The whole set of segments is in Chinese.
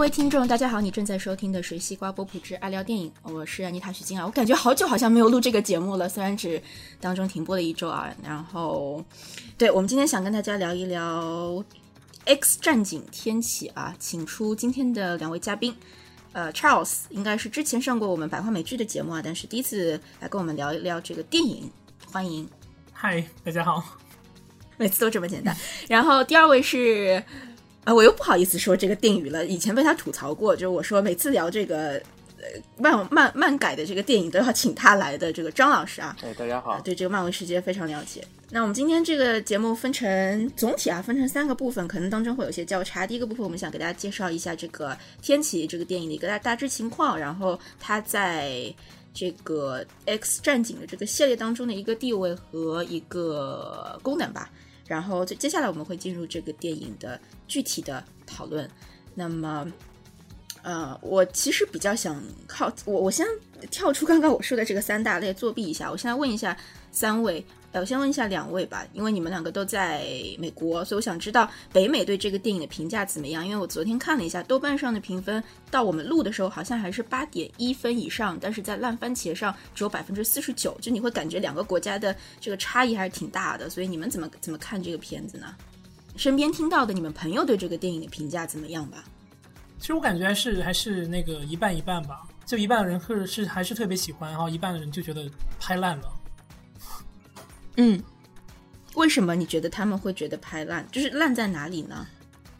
位听众，大家好，你正在收听的是西瓜波普之爱聊电影，我是安妮塔许金啊。我感觉好久好像没有录这个节目了，虽然只当中停播了一周啊。然后，对我们今天想跟大家聊一聊《X 战警：天启》啊，请出今天的两位嘉宾。呃，Charles 应该是之前上过我们百花美剧的节目啊，但是第一次来跟我们聊一聊这个电影，欢迎。嗨，大家好。每次都这么简单。然后第二位是。啊，我又不好意思说这个定语了。以前被他吐槽过，就是我说每次聊这个呃漫漫漫改的这个电影都要请他来的这个张老师啊。哎，大家好，对这个漫威世界非常了解。那我们今天这个节目分成总体啊，分成三个部分，可能当中会有些交叉。第一个部分，我们想给大家介绍一下这个《天启》这个电影的一个大大致情况，然后它在这个 X 战警的这个系列当中的一个地位和一个功能吧。然后接接下来我们会进入这个电影的具体的讨论。那么，呃，我其实比较想靠我，我先跳出刚刚我说的这个三大类作弊一下。我现在问一下三位。我先问一下两位吧，因为你们两个都在美国，所以我想知道北美对这个电影的评价怎么样？因为我昨天看了一下豆瓣上的评分，到我们录的时候好像还是八点一分以上，但是在烂番茄上只有百分之四十九，就你会感觉两个国家的这个差异还是挺大的。所以你们怎么怎么看这个片子呢？身边听到的你们朋友对这个电影的评价怎么样吧？其实我感觉还是还是那个一半一半吧，就一半的人是是还是特别喜欢，然后一半的人就觉得拍烂了。嗯，为什么你觉得他们会觉得拍烂？就是烂在哪里呢？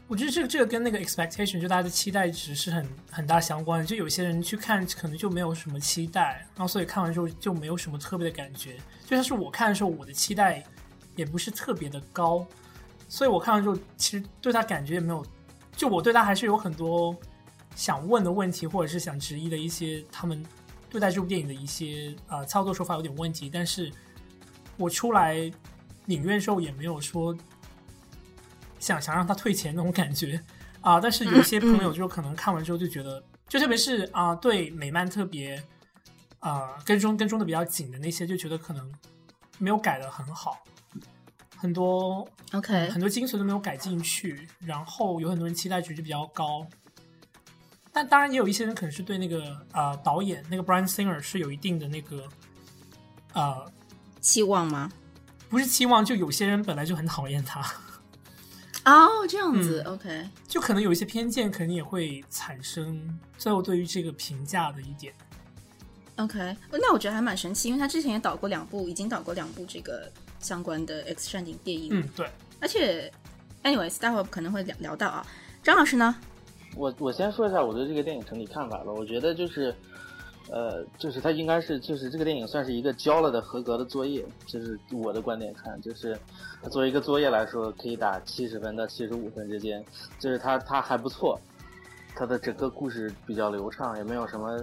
我觉得这个这个跟那个 expectation 就大家的期待值是很很大相关的。就有些人去看可能就没有什么期待，然后所以看完之后就没有什么特别的感觉。就像是我看的时候，我的期待也不是特别的高，所以我看完之后其实对他感觉也没有。就我对他还是有很多想问的问题，或者是想质疑的一些他们对待这部电影的一些呃操作手法有点问题，但是。我出来影院时候也没有说想想让他退钱那种感觉。啊，但是有一些朋友就可能看完之后就觉得，就特别是啊对美漫特别啊跟踪跟踪的比较紧的那些，就觉得可能没有改的很好，很多 OK 很多精髓都没有改进去，然后有很多人期待值就比较高，但当然也有一些人可能是对那个啊导演那个 Brian Singer 是有一定的那个呃。期望吗？不是期望，就有些人本来就很讨厌他。哦，这样子，OK，就可能有一些偏见，肯定也会产生。最后对于这个评价的一点，OK，那我觉得还蛮神奇，因为他之前也导过两部，已经导过两部这个相关的 X 战警电影。嗯，对。而且，anyways，待会儿可能会聊聊到啊。张老师呢？我我先说一下我对这个电影整体看法吧。我觉得就是。呃，就是它应该是，就是这个电影算是一个交了的合格的作业，就是我的观点看，就是作为一个作业来说，可以打七十分到七十五分之间，就是它它还不错，它的整个故事比较流畅，也没有什么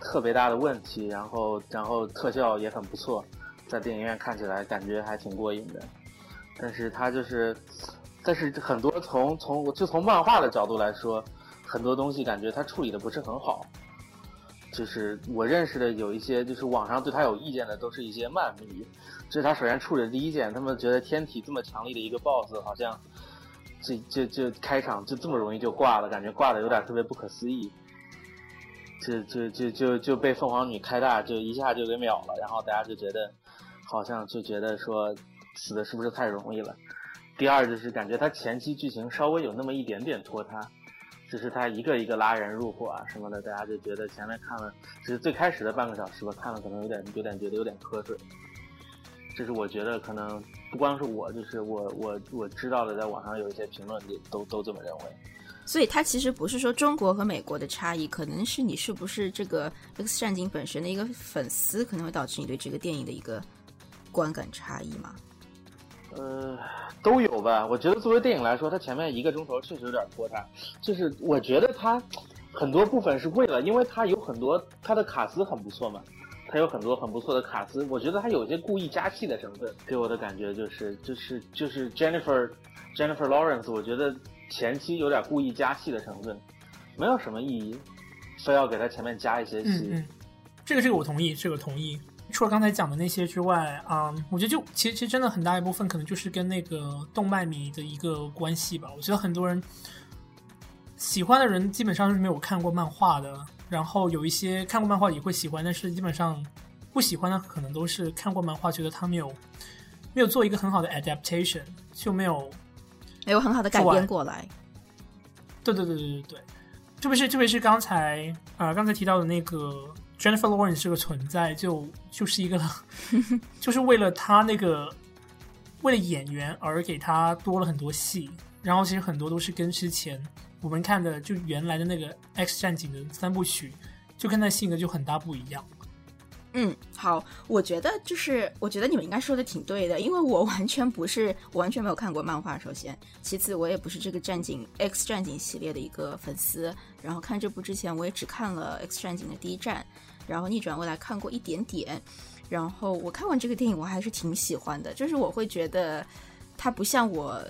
特别大的问题，然后然后特效也很不错，在电影院看起来感觉还挺过瘾的，但是它就是，但是很多从从就从漫画的角度来说，很多东西感觉它处理的不是很好。就是我认识的有一些，就是网上对他有意见的，都是一些漫迷。这是他首先处理的第一件，他们觉得天体这么强力的一个 BOSS，好像这就就开场就这么容易就挂了，感觉挂的有点特别不可思议。就就就就就被凤凰女开大，就一下就给秒了，然后大家就觉得好像就觉得说死的是不是太容易了。第二就是感觉他前期剧情稍微有那么一点点拖沓。就是他一个一个拉人入伙啊什么的，大家就觉得前面看了，只是最开始的半个小时吧，看了可能有点有点觉得有点瞌睡。这是我觉得可能不光是我，就是我我我知道的，在网上有一些评论也都都这么认为。所以它其实不是说中国和美国的差异，可能是你是不是这个 X 战警本身的一个粉丝，可能会导致你对这个电影的一个观感差异嘛？呃，都有吧。我觉得作为电影来说，它前面一个钟头确实有点拖沓。就是我觉得它很多部分是为了，因为它有很多它的卡斯很不错嘛，它有很多很不错的卡斯。我觉得它有些故意加戏的成分，给我的感觉就是 就是就是 Jennifer Jennifer Lawrence，我觉得前期有点故意加戏的成分，没有什么意义，非要给他前面加一些戏。这个这个我同意，这个同意。除了刚才讲的那些之外，啊，我觉得就其实其实真的很大一部分可能就是跟那个动漫迷的一个关系吧。我觉得很多人喜欢的人基本上是没有看过漫画的，然后有一些看过漫画也会喜欢，但是基本上不喜欢的可能都是看过漫画，觉得他没有没有做一个很好的 adaptation，就没有没有很好的改编过来。对对对对对对，特别是特别是刚才呃刚才提到的那个 Jennifer Lawrence 这个存在，就就是一个就是为了他那个为了演员而给他多了很多戏，然后其实很多都是跟之前。我们看的就原来的那个《X 战警》的三部曲，就跟他性格就很大不一样。嗯，好，我觉得就是，我觉得你们应该说的挺对的，因为我完全不是，我完全没有看过漫画。首先，其次，我也不是这个战警《X 战警》系列的一个粉丝。然后看这部之前，我也只看了《X 战警》的第一站，然后逆转未来看过一点点。然后我看完这个电影，我还是挺喜欢的，就是我会觉得它不像我。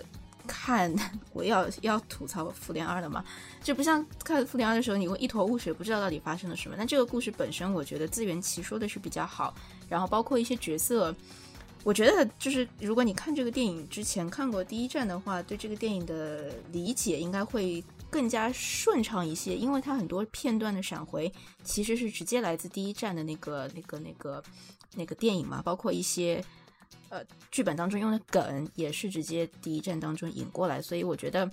看，我要要吐槽《复联二》的嘛，就不像看《复联二》的时候，你会一头雾水，不知道到底发生了什么。但这个故事本身，我觉得自圆其说的是比较好。然后包括一些角色，我觉得就是如果你看这个电影之前看过第一站的话，对这个电影的理解应该会更加顺畅一些，因为它很多片段的闪回其实是直接来自第一站的那个、那个、那个、那个电影嘛，包括一些。呃，剧本当中用的梗也是直接第一站当中引过来，所以我觉得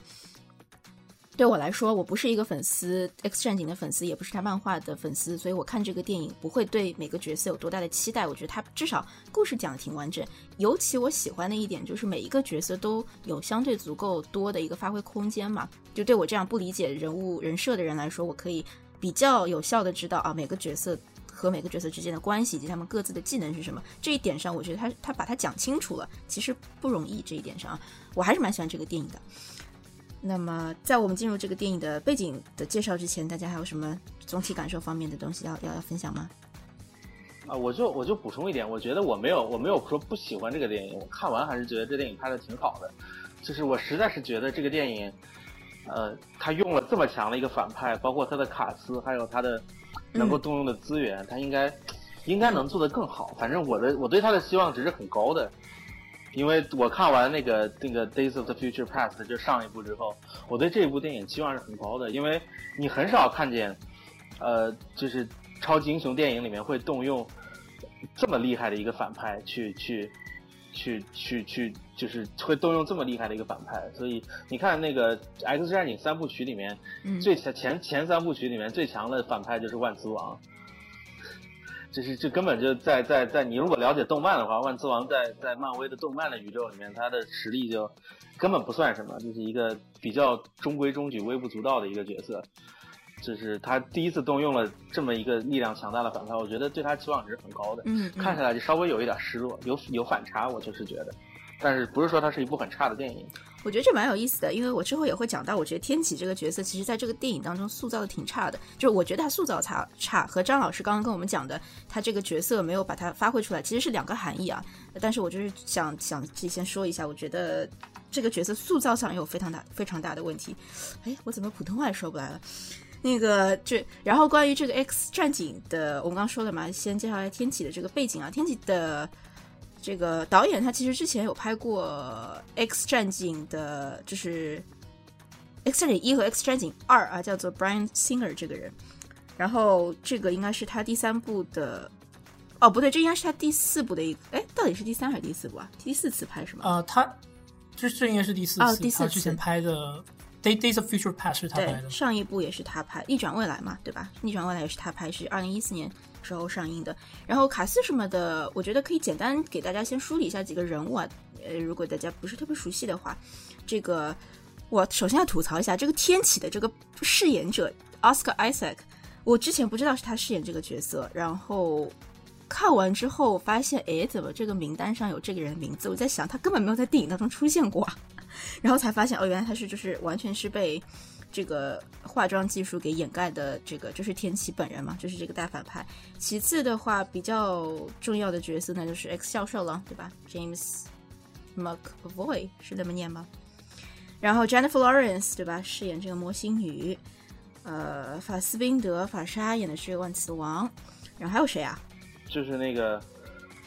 对我来说，我不是一个粉丝《X 战警》的粉丝，也不是他漫画的粉丝，所以我看这个电影不会对每个角色有多大的期待。我觉得他至少故事讲的挺完整，尤其我喜欢的一点就是每一个角色都有相对足够多的一个发挥空间嘛。就对我这样不理解人物人设的人来说，我可以比较有效的知道啊每个角色。和每个角色之间的关系以及他们各自的技能是什么？这一点上，我觉得他他把它讲清楚了，其实不容易。这一点上，我还是蛮喜欢这个电影的。那么，在我们进入这个电影的背景的介绍之前，大家还有什么总体感受方面的东西要要要分享吗？啊，我就我就补充一点，我觉得我没有我没有说不喜欢这个电影，我看完还是觉得这电影拍的挺好的。就是我实在是觉得这个电影，呃，他用了这么强的一个反派，包括他的卡斯，还有他的。能够动用的资源，他应该应该能做得更好。反正我的我对他的希望值是很高的，因为我看完那个那个《Days of the Future Past》就上一部之后，我对这一部电影期望是很高的。因为你很少看见，呃，就是超级英雄电影里面会动用这么厉害的一个反派去去。去去去，就是会动用这么厉害的一个反派，所以你看那个《X 战警》三部曲里面，最前前前三部曲里面最强的反派就是万磁王，就是这根本就在在在你如果了解动漫的话，万磁王在在漫威的动漫的宇宙里面，他的实力就根本不算什么，就是一个比较中规中矩、微不足道的一个角色。就是他第一次动用了这么一个力量强大的反派，我觉得对他期望值很高的。嗯，看起来就稍微有一点失落，有有反差，我就是觉得。但是不是说它是一部很差的电影？我觉得这蛮有意思的，因为我之后也会讲到，我觉得天启这个角色，其实在这个电影当中塑造的挺差的。就是我觉得他塑造差差，和张老师刚刚跟我们讲的，他这个角色没有把它发挥出来，其实是两个含义啊。但是我就是想想先说一下，我觉得这个角色塑造上有非常大非常大的问题。哎，我怎么普通话也说不来了？那个，这然后关于这个 X 战警的，我们刚说了嘛，先介绍一下天启的这个背景啊。天启的这个导演，他其实之前有拍过 X 战警的，就是 X 战警一和 X 战警二啊，叫做 Brian Singer 这个人。然后这个应该是他第三部的，哦，不对，这应该是他第四部的一，哎，到底是第三还是第四部啊？第四次拍是吗？啊，他这这应该是第四次，他之前拍的。Days of Future Past 是他拍的，上一部也是他拍，《逆转未来》嘛，对吧？《逆转未来》也是他拍，是二零一四年时候上映的。然后卡斯什么的，我觉得可以简单给大家先梳理一下几个人物啊。呃，如果大家不是特别熟悉的话，这个我首先要吐槽一下这个天启的这个饰演者 Oscar Isaac，我之前不知道是他饰演这个角色，然后看完之后发现，哎，怎么这个名单上有这个人名字？我在想，他根本没有在电影当中出现过。然后才发现哦，原来他是就是完全是被这个化妆技术给掩盖的。这个就是天启本人嘛，就是这个大反派。其次的话，比较重要的角色呢，就是 X 教授了，对吧？James McAvoy 是这么念吗？然后 Jennifer Lawrence 对吧？饰演这个魔形女。呃，法斯宾德法莎演的是万磁王。然后还有谁啊？就是那个。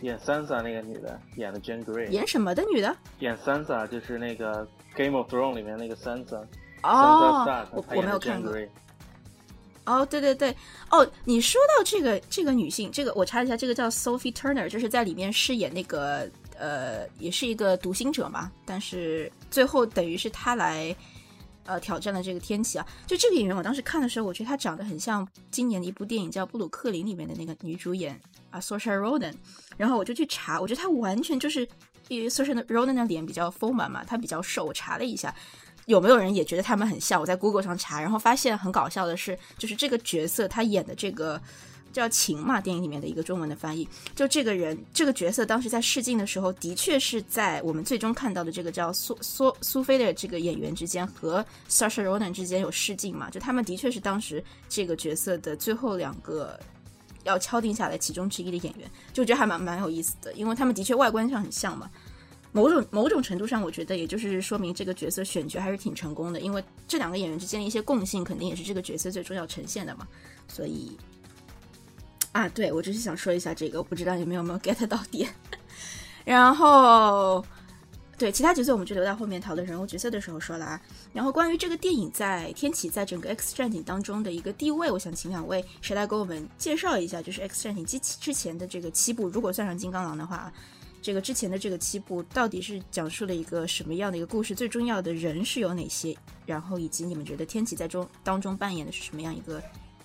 演 Sansa 那个女的演的 Jane Grey，演什么的女的？演 Sansa 就是那个 Game of Thrones 里面那个 Sansa。哦，我我没有看过。哦，对对对，哦，你说到这个这个女性，这个我查了一下，这个叫 Sophie Turner，就是在里面饰演那个呃，也是一个独行者嘛，但是最后等于是她来呃挑战了这个天启啊。就这个演员，我当时看的时候，我觉得她长得很像今年的一部电影叫《布鲁克林》里面的那个女主演啊 s o c i a Ronan，然后我就去查，我觉得她完全就是因为 s o c i a Ronan 的脸比较丰满嘛，她比较瘦，我查了一下。有没有人也觉得他们很像？我在 Google 上查，然后发现很搞笑的是，就是这个角色他演的这个叫晴嘛，电影里面的一个中文的翻译，就这个人这个角色当时在试镜的时候，的确是在我们最终看到的这个叫苏苏苏菲的这个演员之间和 Sasha Ronan 之间有试镜嘛，就他们的确是当时这个角色的最后两个要敲定下来其中之一的演员，就觉得还蛮蛮有意思的，因为他们的确外观上很像嘛。某种某种程度上，我觉得也就是说明这个角色选角还是挺成功的，因为这两个演员之间的一些共性，肯定也是这个角色最终要呈现的嘛。所以，啊，对我只是想说一下这个，我不知道你们有没有 get 到点。然后，对其他角色，我们就留到后面讨论人物角色的时候说了啊。然后，关于这个电影在天启在整个 X 战警当中的一个地位，我想请两位谁来给我们介绍一下，就是 X 战警之之前的这个七部，如果算上金刚狼的话。这个之前的这个七部到底是讲述了一个什么样的一个故事？最重要的人是有哪些？然后以及你们觉得天启在中当中扮演的是什么样一个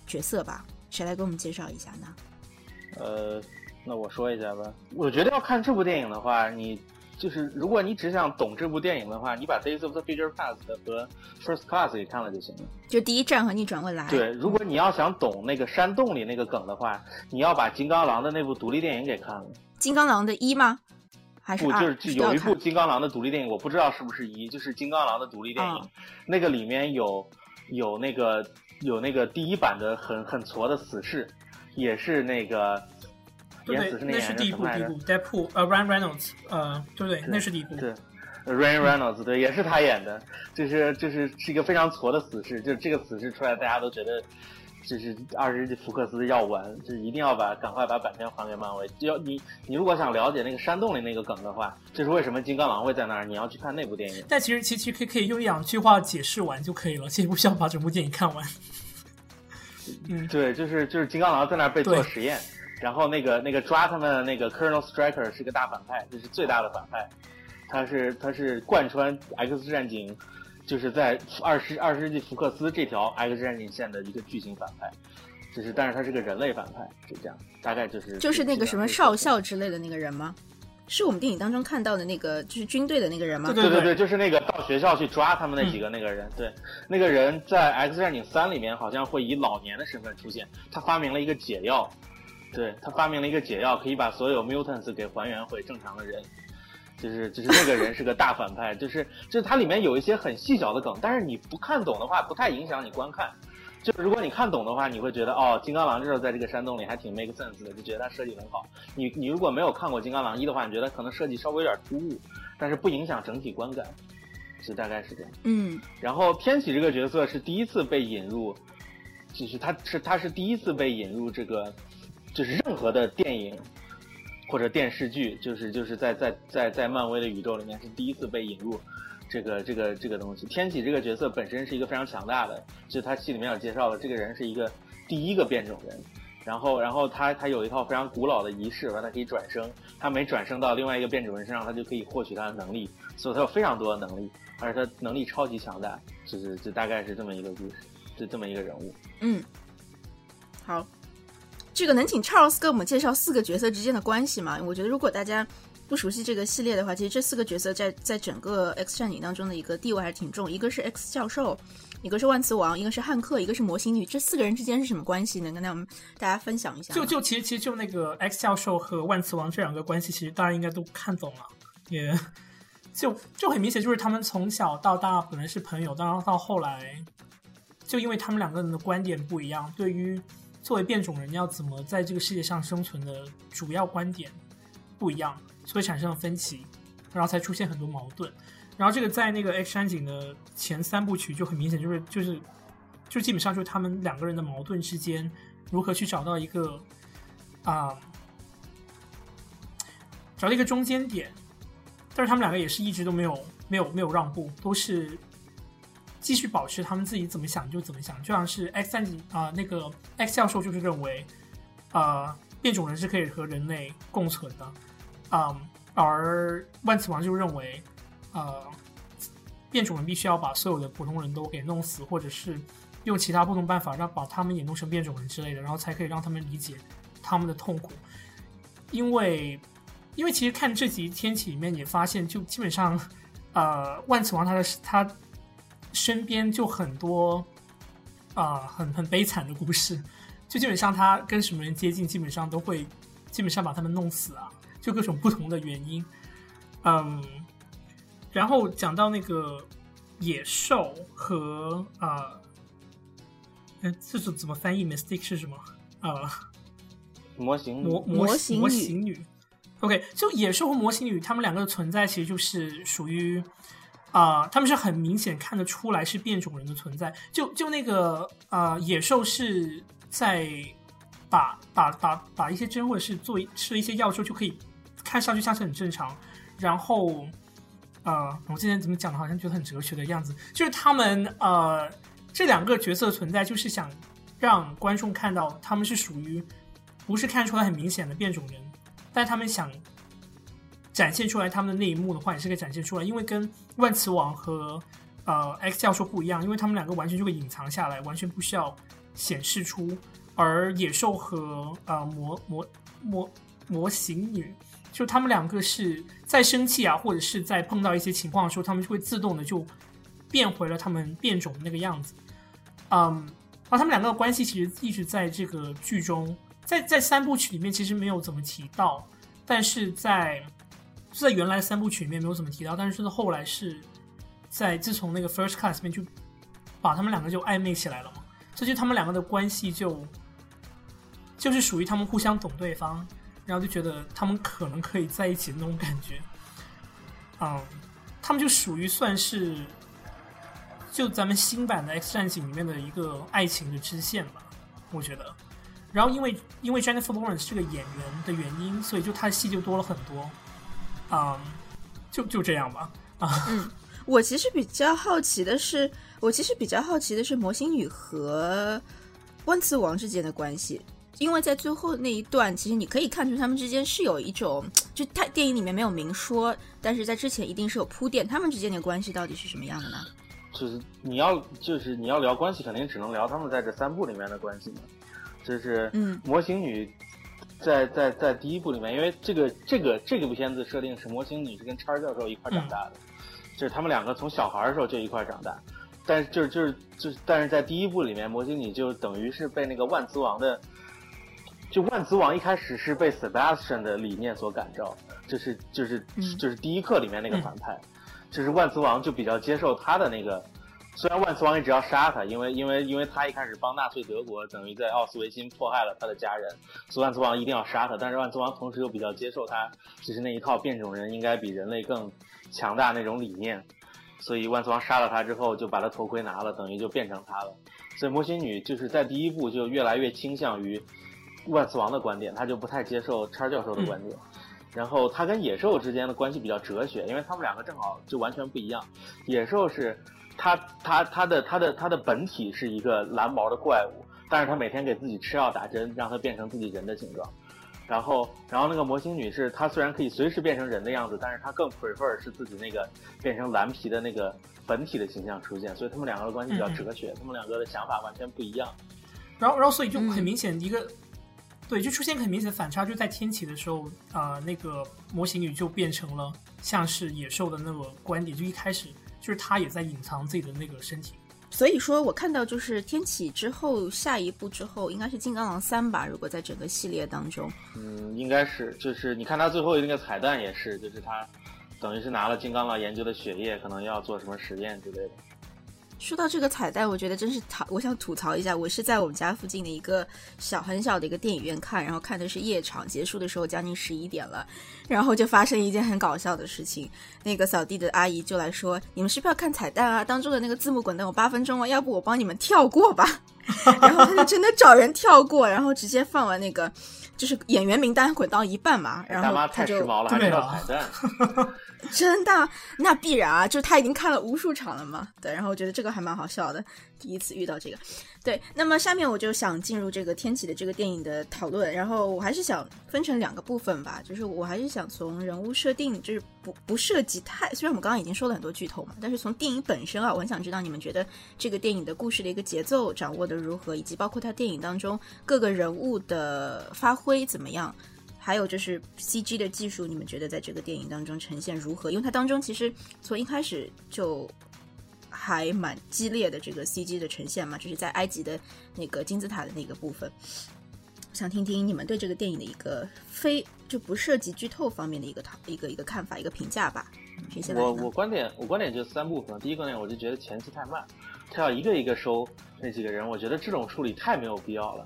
角色吧？谁来给我们介绍一下呢？呃，那我说一下吧。我觉得要看这部电影的话，你就是如果你只想懂这部电影的话，你把《Days of the Future Past》和《First Class》给看了就行了。就第一站和逆转未来。对，如果你要想懂那个山洞里那个梗的话，你要把金刚狼的那部独立电影给看了。金刚狼的一吗？还是不就是有一部金刚狼的独立电影，我不知道是不是一，就是金刚狼的独立电影，那个里面有有那个有那个第一版的很很挫的死侍，也是那个演死是那是第一部，第一部 Deadpool，呃，Ryan Reynolds，呃，对对，那是第一部，对，Ryan Reynolds，对，也是他演的，就是就是是一个非常挫的死侍，就是这个死侍出来，大家都觉得。就是二十世纪福克斯要完，就是一定要把赶快把版权还给漫威。要你你如果想了解那个山洞里那个梗的话，就是为什么金刚狼会在那儿，你要去看那部电影。但其实其实可以可以用一两句话解释完就可以了，其实不需要把整部电影看完。嗯，对，就是就是金刚狼在那儿被做实验，然后那个那个抓他们的那个 Colonel Striker 是个大反派，就是最大的反派，他是他是贯穿 X 战警。就是在二十二十世纪福克斯这条 X 战警线的一个巨型反派，就是但是他是个人类反派，就这样，大概就是就是那个什么少校之类的那个人吗？是我们电影当中看到的那个就是军队的那个人吗？对对对，就是那个到学校去抓他们那几个那个人。对，那个人在 X 战警三里面好像会以老年的身份出现，他发明了一个解药，对他发明了一个解药，可以把所有 mutants 给还原回正常的人。就是就是那个人是个大反派，就是就是它里面有一些很细小的梗，但是你不看懂的话，不太影响你观看。就如果你看懂的话，你会觉得哦，金刚狼这时候在这个山洞里还挺 make sense 的，就觉得它设计很好。你你如果没有看过金刚狼一的话，你觉得可能设计稍微有点突兀，但是不影响整体观感，就大概是这样。嗯。然后天启这个角色是第一次被引入，就是他是他是第一次被引入这个，就是任何的电影。或者电视剧，就是就是在在在在漫威的宇宙里面是第一次被引入，这个这个这个东西。天启这个角色本身是一个非常强大的，就他戏里面有介绍了，这个人是一个第一个变种人，然后然后他他有一套非常古老的仪式，完他可以转生，他每转生到另外一个变种人身上，他就可以获取他的能力，所以他有非常多的能力，而且他能力超级强大，就是就大概是这么一个故事，就这么一个人物。嗯，好。这个能请 Charles 给我们介绍四个角色之间的关系吗？我觉得如果大家不熟悉这个系列的话，其实这四个角色在在整个 X 战警当中的一个地位还是挺重。一个是 X 教授，一个是万磁王，一个是汉克，一个是魔形女。这四个人之间是什么关系？能跟我们大家分享一下？就就其实其实就那个 X 教授和万磁王这两个关系，其实大家应该都看懂了。也就就很明显，就是他们从小到大本来是朋友，然到后来，就因为他们两个人的观点不一样，对于。作为变种人要怎么在这个世界上生存的主要观点不一样，所以产生了分歧，然后才出现很多矛盾。然后这个在那个 X 山井的前三部曲就很明显，就是就是就基本上就是他们两个人的矛盾之间如何去找到一个啊找到一个中间点。但是他们两个也是一直都没有没有没有让步，都是继续保持他们自己怎么想就怎么想，就像是 X 战警啊、那个 X 教授就是认为，呃，变种人是可以和人类共存的，嗯，而万磁王就认为，呃，变种人必须要把所有的普通人都给弄死，或者是用其他不同办法让把他们也弄成变种人之类的，然后才可以让他们理解他们的痛苦，因为。因为其实看这集《天启》里面也发现，就基本上，呃，万磁王他的他身边就很多啊、很很悲惨的故事，就基本上他跟什么人接近，基本上都会基本上把他们弄死啊，就各种不同的原因，嗯，然后讲到那个野兽和啊，呃，这是怎么翻译？mistake 是什么？呃，模型模模型模型女型女。OK，就野兽和模型女，他们两个的存在其实就是属于啊、他们是很明显看得出来是变种人的存在。就就那个呃，野兽是在打打打打一些针，或者是做吃了一些药之后，就可以看上去像是很正常。然后呃，我之前怎么讲的，好像觉得很哲学的样子，就是他们呃这两个角色存在，就是想让观众看到他们是属于不是看出来很明显的变种人，但他们想展现出来他们的那一幕的话，也是可以展现出来，因为跟万磁王和呃 X 教授不一样，因为他们两个完全就会隐藏下来，完全不需要显示出，而野兽和呃模模模模型女。就他们两个是在生气啊，或者是在碰到一些情况的时候，他们就会自动的就变回了他们变种的那个样子。嗯，然后他们两个的关系其实一直在这个剧中，在在三部曲里面其实没有怎么提到，但是在在原来三部曲里面没有怎么提到，但是后来是在自从那个 First Class 里面就把他们两个就暧昧起来了嘛，这就他们两个的关系就就是属于他们互相懂对方，然后就觉得他们可能可以在一起的那种感觉。嗯，他们就属于算是就咱们新版的 X 战警里面的一个爱情的支线吧，我觉得。然后因为因为 Jennifer Lawrence 是个演员的原因，所以就他的戏就多了很多。嗯，就就这样吧。啊，嗯我其实比较好奇的是，我其实比较好奇的是模型女和万磁王之间的关系，因为在最后那一段，其实你可以看出他们之间是有一种，就他电影里面没有明说，但是在之前一定是有铺垫，他们之间的关系到底是什么样的呢？就是你要就是你要聊关系，肯定只能聊他们在这三部里面的关系嘛。就是嗯模型女在在在第一部里面，因为这个这个这个部片子设定是模型女是跟叉儿教授一块儿长大的，就是他们两个从小孩儿的时候就一块儿长大，但是就是就是就是但是在第一部里面，模型女就等于是被那个万磁王的。就万磁王一开始是被 Sebastian 的理念所感召，就是就是嗯。就是第一课里面那个反派，就是万磁王就比较接受他的那个，虽然万磁王一直要杀他，因为因为因为他一开始帮纳粹德国，等于在奥斯维辛迫害了他的家人，所以万磁王一定要杀他。但是万磁王同时又比较接受他，就是那一套变种人应该比人类更强大那种理念，所以万磁王杀了他之后，就把他头盔拿了，等于就变成他了。所以魔形女就是在第一部就越来越倾向于万磁王的观点，他就不太接受叉教授的观点。然后他跟野兽之间的关系比较哲学，因为他们两个正好就完全不一样。野兽是他他他的他的他的本体是一个蓝毛的怪物，但是他每天给自己吃药打针，让他变成自己人的形状。然后，然后那个魔形女是她虽然可以随时变成人的样子，但是她更 prefer 是自己那个变成蓝皮的那个本体的形象出现，所以他们两个的关系比较哲学，他们两个的想法完全不一样。然后然后所以就很嗯明显一个。对，就出现很明显的反差，就在天启的时候，啊、那个模型女就变成了像是野兽的那个观点，就一开始就是他也在隐藏自己的那个身体。所以说我看到就是天启之后下一部之后应该是金刚狼三吧，如果在整个系列当中，嗯，应该是，就是你看他最后那个彩蛋也是，就是他等于是拿了金刚狼研究的血液，可能要做什么实验之类的。说到这个彩蛋，我觉得真是讨，我想吐槽一下，我是在我们家附近的一个小很小的一个电影院看，然后看的是夜场，结束的时候将近十一点了，然后就发生一件很搞笑的事情，那个扫地的阿姨就来说：“你们是不是要看彩蛋啊？当中的那个字幕滚动有八分钟啊，要不我帮你们跳过吧。”然后他就真的找人跳过，然后直接放完那个就是演员名单滚到一半嘛，然后他就太时髦了，还知道彩蛋。真的，那必然啊，就是他已经看了无数场了嘛。对，然后我觉得这个还蛮好笑的，第一次遇到这个。对，那么下面我就想进入这个天启的这个电影的讨论，然后我还是想分成两个部分吧，就是我还是想从人物设定，就是不不涉及太，虽然我们刚刚已经说了很多剧透嘛，但是从电影本身啊，我很想知道你们觉得这个电影的故事的一个节奏掌握的如何，以及包括它电影当中各个人物的发挥怎么样。还有就是 C G 的技术，你们觉得在这个电影当中呈现如何？因为它当中其实从一开始就还蛮激烈的这个 C G 的呈现嘛，就是在埃及的那个金字塔的那个部分。想听听你们对这个电影的一个非就不涉及剧透方面的一个讨一个一个看法一个评价吧。我我观点我观点就三部分，第一个呢，我就觉得前期太慢，他要一个一个收那几个人，我觉得这种处理太没有必要了。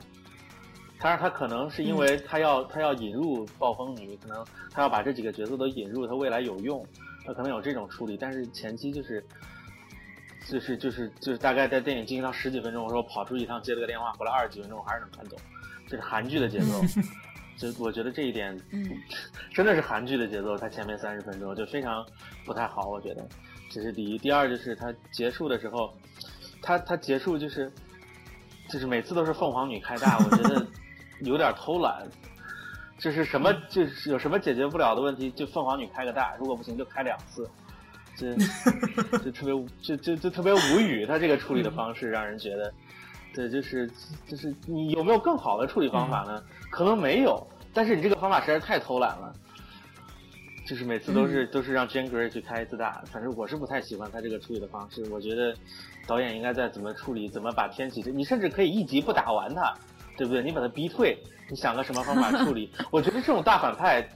当然，他可能是因为他要、他要引入暴风女，可能他要把这几个角色都引入，他未来有用，他可能有这种处理。但是前期就是就是就是就是大概在电影进行到十几分钟，我说跑出去一趟接了个电话，回来二十几分钟我还是能看懂，这是韩剧的节奏。就我觉得这一点，嗯，真的是韩剧的节奏，它前面三十分钟就非常不太好，我觉得这是第一。第二就是它结束的时候，它它结束就是就是每次都是凤凰女开大，我觉得 有点偷懒。就是什么就是有什么解决不了的问题，就凤凰女开个大，如果不行就开两次，这 就特别无就就就特别无语。他这个处理的方式让人觉得，对，就是就是你有没有更好的处理方法呢？可能没有，但是你这个方法实在是太偷懒了。就是每次都是、都是让 Jane Grey 去开一次大，反正我是不太喜欢他这个处理的方式。我觉得导演应该在怎么处理，怎么把天启这，你甚至可以一集不打完他，对不对？你把他逼退，你想个什么方法处理？我觉得这种大反派，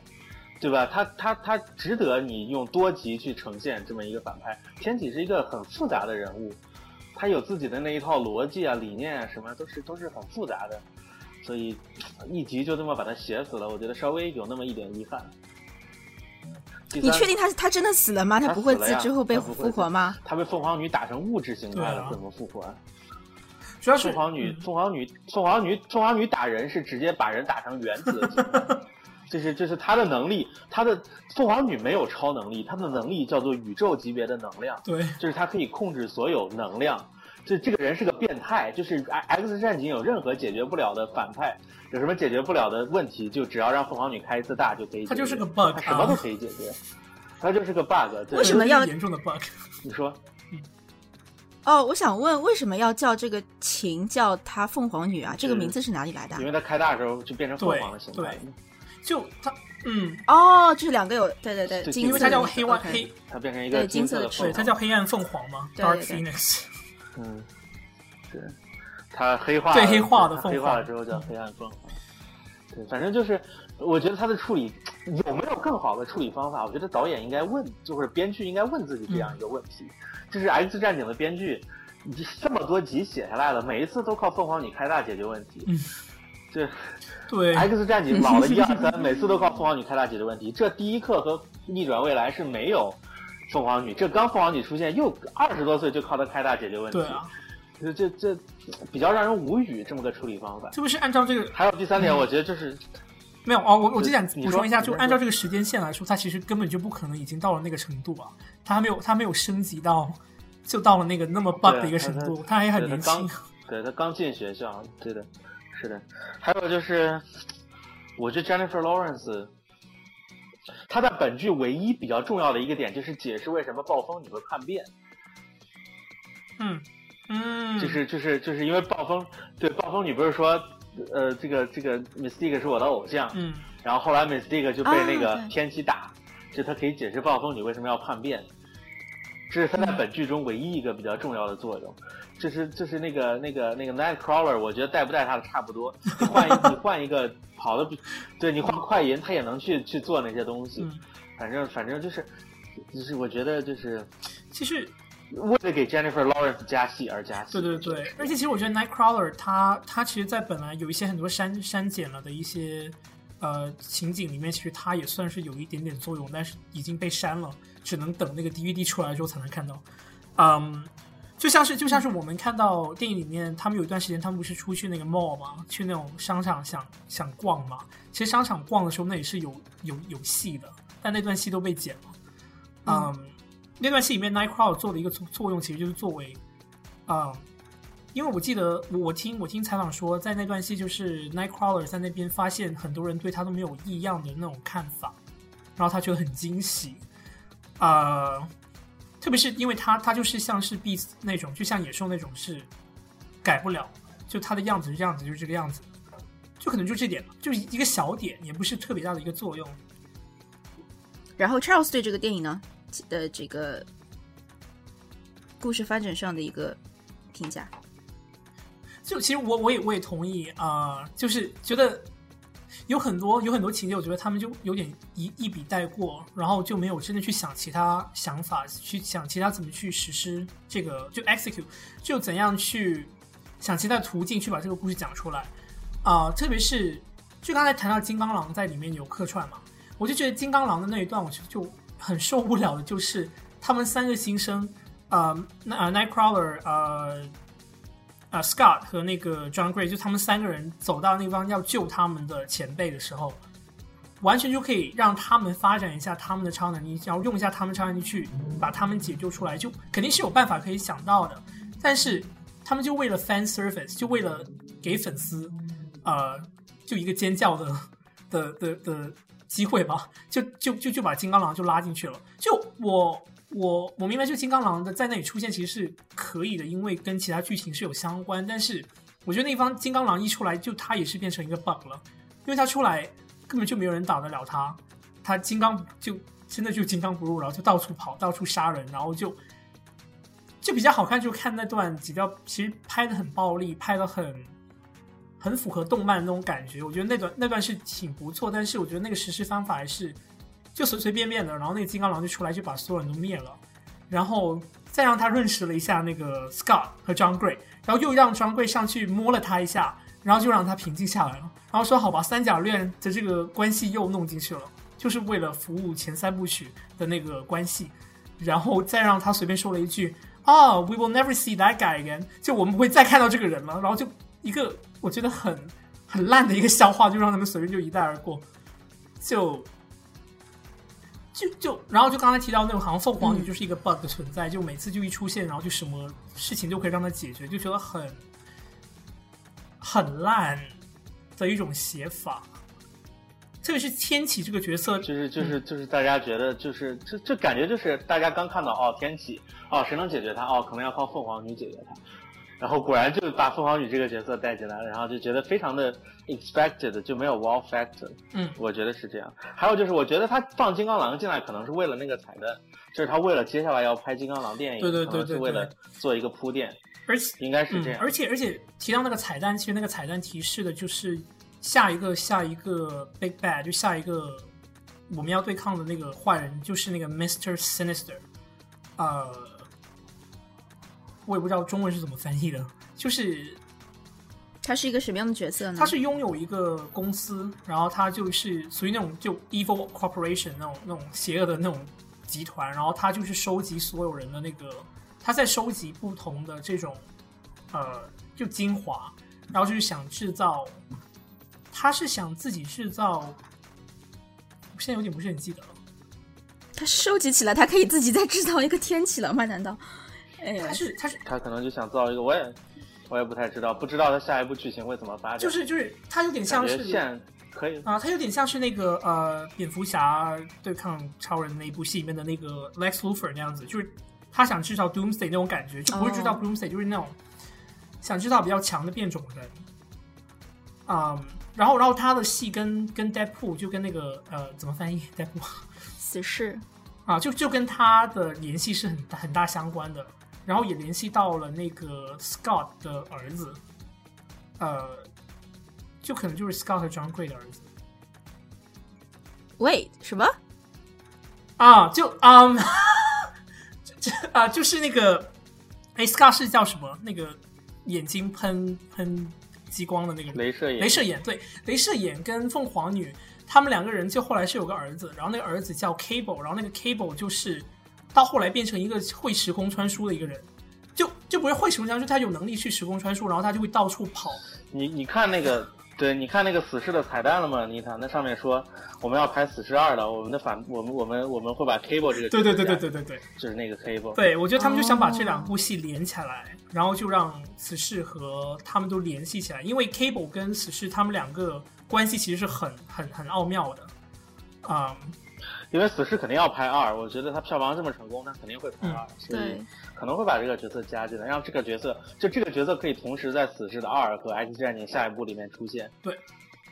对吧？他他他值得你用多集去呈现这么一个反派。天启是一个很复杂的人物，他有自己的那一套逻辑啊、理念啊，什么都是都是很复杂的，所以一集就这么把他写死了，我觉得稍微有那么一点遗憾。你确定他他真的死了吗？他不会自之后被复活吗？他被凤凰女打成物质形态了，怎么复活啊？主要是凤凰女嗯，凤凰女，凤凰女，凤凰女打人是直接把人打成原子的形态，这是这是他的能力。他的凤凰女没有超能力，她的能力叫做宇宙级别的能量，对就是她可以控制所有能量。这这个人是个变态，就是 X 战警有任何解决不了的反派，有什么解决不了的问题，就只要让凤凰女开一次大就可以解决。他就是个 bug 他什么都啊可以解决，他就是个 bug 对。为什么要严重的 bug？你说？哦，我想问，为什么要叫这个琴叫她凤凰女啊？这个名字是哪里来的啊因？为她开大的时候就变成凤凰的形态。就他嗯，哦，就是两个有，对对对，对金因为它叫黑弯 OK 黑，它变成一个金色的对，他叫黑暗凤凰嘛对，Dark Phoenix。嗯，对，它黑化了对黑化的凤凰黑化了之后叫黑暗凤凰。对，反正就是，我觉得它的处理有没有更好的处理方法？我觉得导演应该问，就是编剧应该问自己这样一个问题：，这是《X 战警》的编剧，你这么多集写下来了，每一次都靠凤凰女开大解决问题。嗯 这对，X 战警老了一二三，每次都靠凤凰女开大解决问题。这第一课和逆转未来是没有凤凰女，这刚凤凰女出现，又二十多岁就靠她开大解决问题。对啊，这这这比较让人无语，这么个处理方法。特别是按照这个还有第三点，我觉得就是没有哦，我我就想补充一下，就按照这个时间线来说，它其实根本就不可能已经到了那个程度啊，它还没有它没有升级到就到了那个那么 bug 的一个程度，他还很年轻。对他刚进学校，对的，是的。还有就是，我觉得 Jennifer Lawrence，她在本剧唯一比较重要的一个点就是解释为什么暴风女会叛变。嗯嗯，就是就是就是因为暴风对暴风女不是说，呃，这个这个 Mystique 是我的偶像，嗯然后后来 Mystique 就被那个天启打，就他可以解释暴风女为什么要叛变，这是他在嗯本剧中唯一一个比较重要的作用。就是就是那个那个那个 Nightcrawler，我觉得带不带他的差不多，你换一你换一个跑的比，对你换快银，他也能去去做那些东西。嗯，反正反正就是就是我觉得就是其实为了给 Jennifer Lawrence 加戏而加戏。对对对，而且其实我觉得 Nightcrawler 他他其实，在本来有一些很多删删减了的一些呃情景里面，其实它也算是有一点点作用，但是已经被删了，只能等那个 DVD 出来之后才能看到。嗯，就像是就像是我们看到电影里面，他们有一段时间，他们不是出去那个 mall 嘛，去那种商场想想逛嘛。其实商场逛的时候，那也是有有有戏的，但那段戏都被剪了。嗯，那段戏里面，Nightcrawler 做的一个作作用，其实就是作为，嗯，因为我记得我听我听采访说，在那段戏就是 Nightcrawler 在那边发现很多人对他都没有异样的那种看法，然后他觉得很惊喜，呃。特别是因为他，他就是像是 Beast 那种，就像野兽那种，是改不了，就他的样子是这样子，就是这个样子，就可能就这点，就一个小点，也不是特别大的一个作用。然后 Charles 对这个电影呢的这个故事发展上的一个评价，就其实我我也我也同意啊，就是觉得。有很多有很多情节，我觉得他们就有点一一笔带过，然后就没有真的去想其他想法，去想其他怎么去实施这个，就 execute，就怎样去想其他途径去把这个故事讲出来啊。特别是就刚才谈到金刚狼在里面有客串嘛，我就觉得金刚狼的那一段，我就就很受不了的，就是他们三个新生，呃，那 Nightcrawler，呃。啊，Scott 和那个 John Gray 就他们三个人走到那方要救他们的前辈的时候，完全就可以让他们发展一下他们的超能力，然后用一下他们超能力去把他们解救出来，就肯定是有办法可以想到的。但是他们就为了 fan service，就为了给粉丝，呃，就一个尖叫的的的的机会吧，就就就就把金刚狼就拉进去了。就我。我我明白，就金刚狼的在那里出现其实是可以的，因为跟其他剧情是有相关。但是我觉得那方金刚狼一出来，就他也是变成一个 bug 了，因为他出来根本就没有人打得了他，他金刚就真的就金刚不入，然后就到处跑，到处杀人，然后就就比较好看。就看那段几条，其实拍的很暴力，拍的很很符合动漫那种感觉。我觉得那段那段是挺不错，但是我觉得那个实施方法还是。就随随便便的，然后那个金刚狼就出来，就把所有人都灭了，然后再让他认识了一下那个 Scott 和 John Gray，然后又让 John Gray 上去摸了他一下，然后就让他平静下来了，然后说好吧，三角恋的这个关系又弄进去了，就是为了服务前三部曲的那个关系，然后再让他随便说了一句啊，We will never see that guy again，就我们不会再看到这个人了，然后就一个我觉得很很烂的一个笑话，就让他们随便就一带而过，就。就就然后就刚才提到那种好像凤凰女就是一个 bug 的存在，就每次就一出现，然后就什么事情就可以让它解决，就觉得很很烂的一种写法。特别是天启这个角色，就是就是就是大家觉得就是这这感觉就是大家刚看到哦天启哦谁能解决他哦可能要靠凤凰女解决他。然后果然就把凤凰女这个角色带进来了，然后就觉得非常的 expected，就没有 wow factor。嗯，我觉得是这样。还有就是，我觉得他放金刚狼进来，可能是为了那个彩蛋，就是他为了接下来要拍金刚狼电影，对对对对，是为了做一个铺垫。而且应该是这样。而且而且提到那个彩蛋，其实那个彩蛋提示的就是下一个下一个 big bad，就下一个我们要对抗的那个坏人，就是那个 Mister Sinister。呃。我也不知道中文是怎么翻译的，就是他是一个什么样的角色呢？他是拥有一个公司，然后他就是属于那种就 evil corporation 那种那种邪恶的那种集团，然后他就是收集所有人的那个，他在收集不同的这种呃就精华，然后就是想制造，他是想自己制造，我现在有点不是很记得了。他收集起来，他可以自己再制造一个天启了吗？难道？他是他是他可能就想造一个，我也我也不太知道，不知道他下一步剧情会怎么发展。就是就是他有点像是可以啊，他有点像是那个呃蝙蝠侠对抗超人那一部戏里面的那个 Lex Luthor 那样子，就是他想制造 Doomsday 那种感觉，就不会制造 Doomsday，就是那种想制造比较强的变种人。嗯，然后然后他的戏跟跟 Deadpool 就跟那个呃怎么翻译 Deadpool 死侍啊，就就跟他的联系是很很大相关的。然后也联系到了那个 Scott 的儿子，呃，就可能就是 Scott 和 John Gray 的儿子。Wait，什么？啊，就啊，这啊，就是那个，哎，Scott 是叫什么？那个眼睛喷喷激光的那个？镭射眼。镭射眼，对，镭射眼跟凤凰女他们两个人就后来是有个儿子，然后那个儿子叫 Cable，然后那个 Cable 就是。到后来变成一个会时空穿梭的一个人，就就不是会时空穿梭他有能力去时空穿梭，然后他就会到处跑。你你看那个，对，你看那个死侍的彩蛋了吗？妮塔，那上面说我们要拍死侍二了，我们的反，我们我们我们会把 Cable 这个对对对对对对对，就是那个 Cable。对，我觉得他们就想把这两部戏连起来，然后就让死侍和他们都联系起来，因为 Cable 跟死侍他们两个关系其实是很很很奥妙的，啊、因为死侍肯定要拍二，我觉得他票房这么成功，他肯定会拍二，所以对，可能会把这个角色加进来，让这个角色就这个角色可以同时在死侍的二和 X 战警下一部里面出现。对，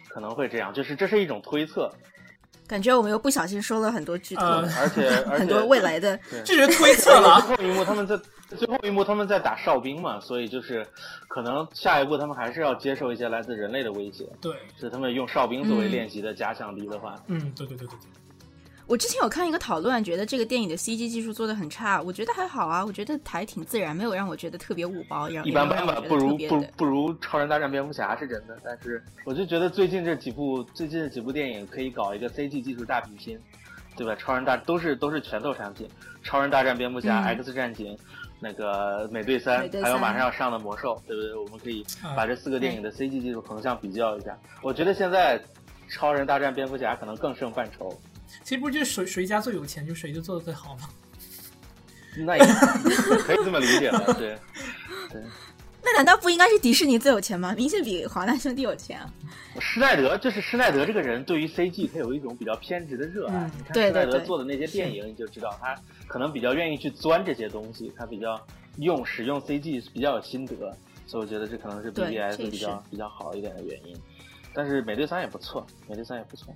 可能会这样，就是这是一种推测，感觉我们又不小心说了很多剧透，呃而且 而且很多未来的。对这是推测了。最后一幕他们在最后一幕他们在打哨兵嘛，所以就是可能下一步他们还是要接受一些来自人类的威胁。对，是他们用哨兵作为嗯练习的假想敌的话，嗯，对对对对对。我之前有看一个讨论，觉得这个电影的 CG 技术做的很差，我觉得还好啊，我觉得还挺自然，没有让我觉得特别五包，让一般般吧，不如不不不如超人大战蝙蝠侠是真的。但是我就觉得最近这几部最近这几部电影可以搞一个 CG 技术大比拼，对吧？超人大都是都是拳头产品，超人大战蝙蝠侠、嗯 X 战警。那个美队三还有马上要上的魔兽，对不对？我们可以啊把这四个电影的 CG 技术横向比较一下。我觉得现在超人大战蝙蝠侠可能更胜范畴。其实不就是谁谁家最有钱，就谁就做的最好吗？那也可以这么理解了，对。对，那难道不应该是迪士尼最有钱吗？明显比华纳兄弟有钱啊！施耐德就是施耐德这个人，对于 CG 他有一种比较偏执的热爱。嗯你看施耐德做的那些电影，你就知道他可能比较愿意去钻这些东西，他比较用使用 CG 比较有心得，所以我觉得这可能是 BBS 比较比较好一点的原因。但是美队三也不错，美队三也不错。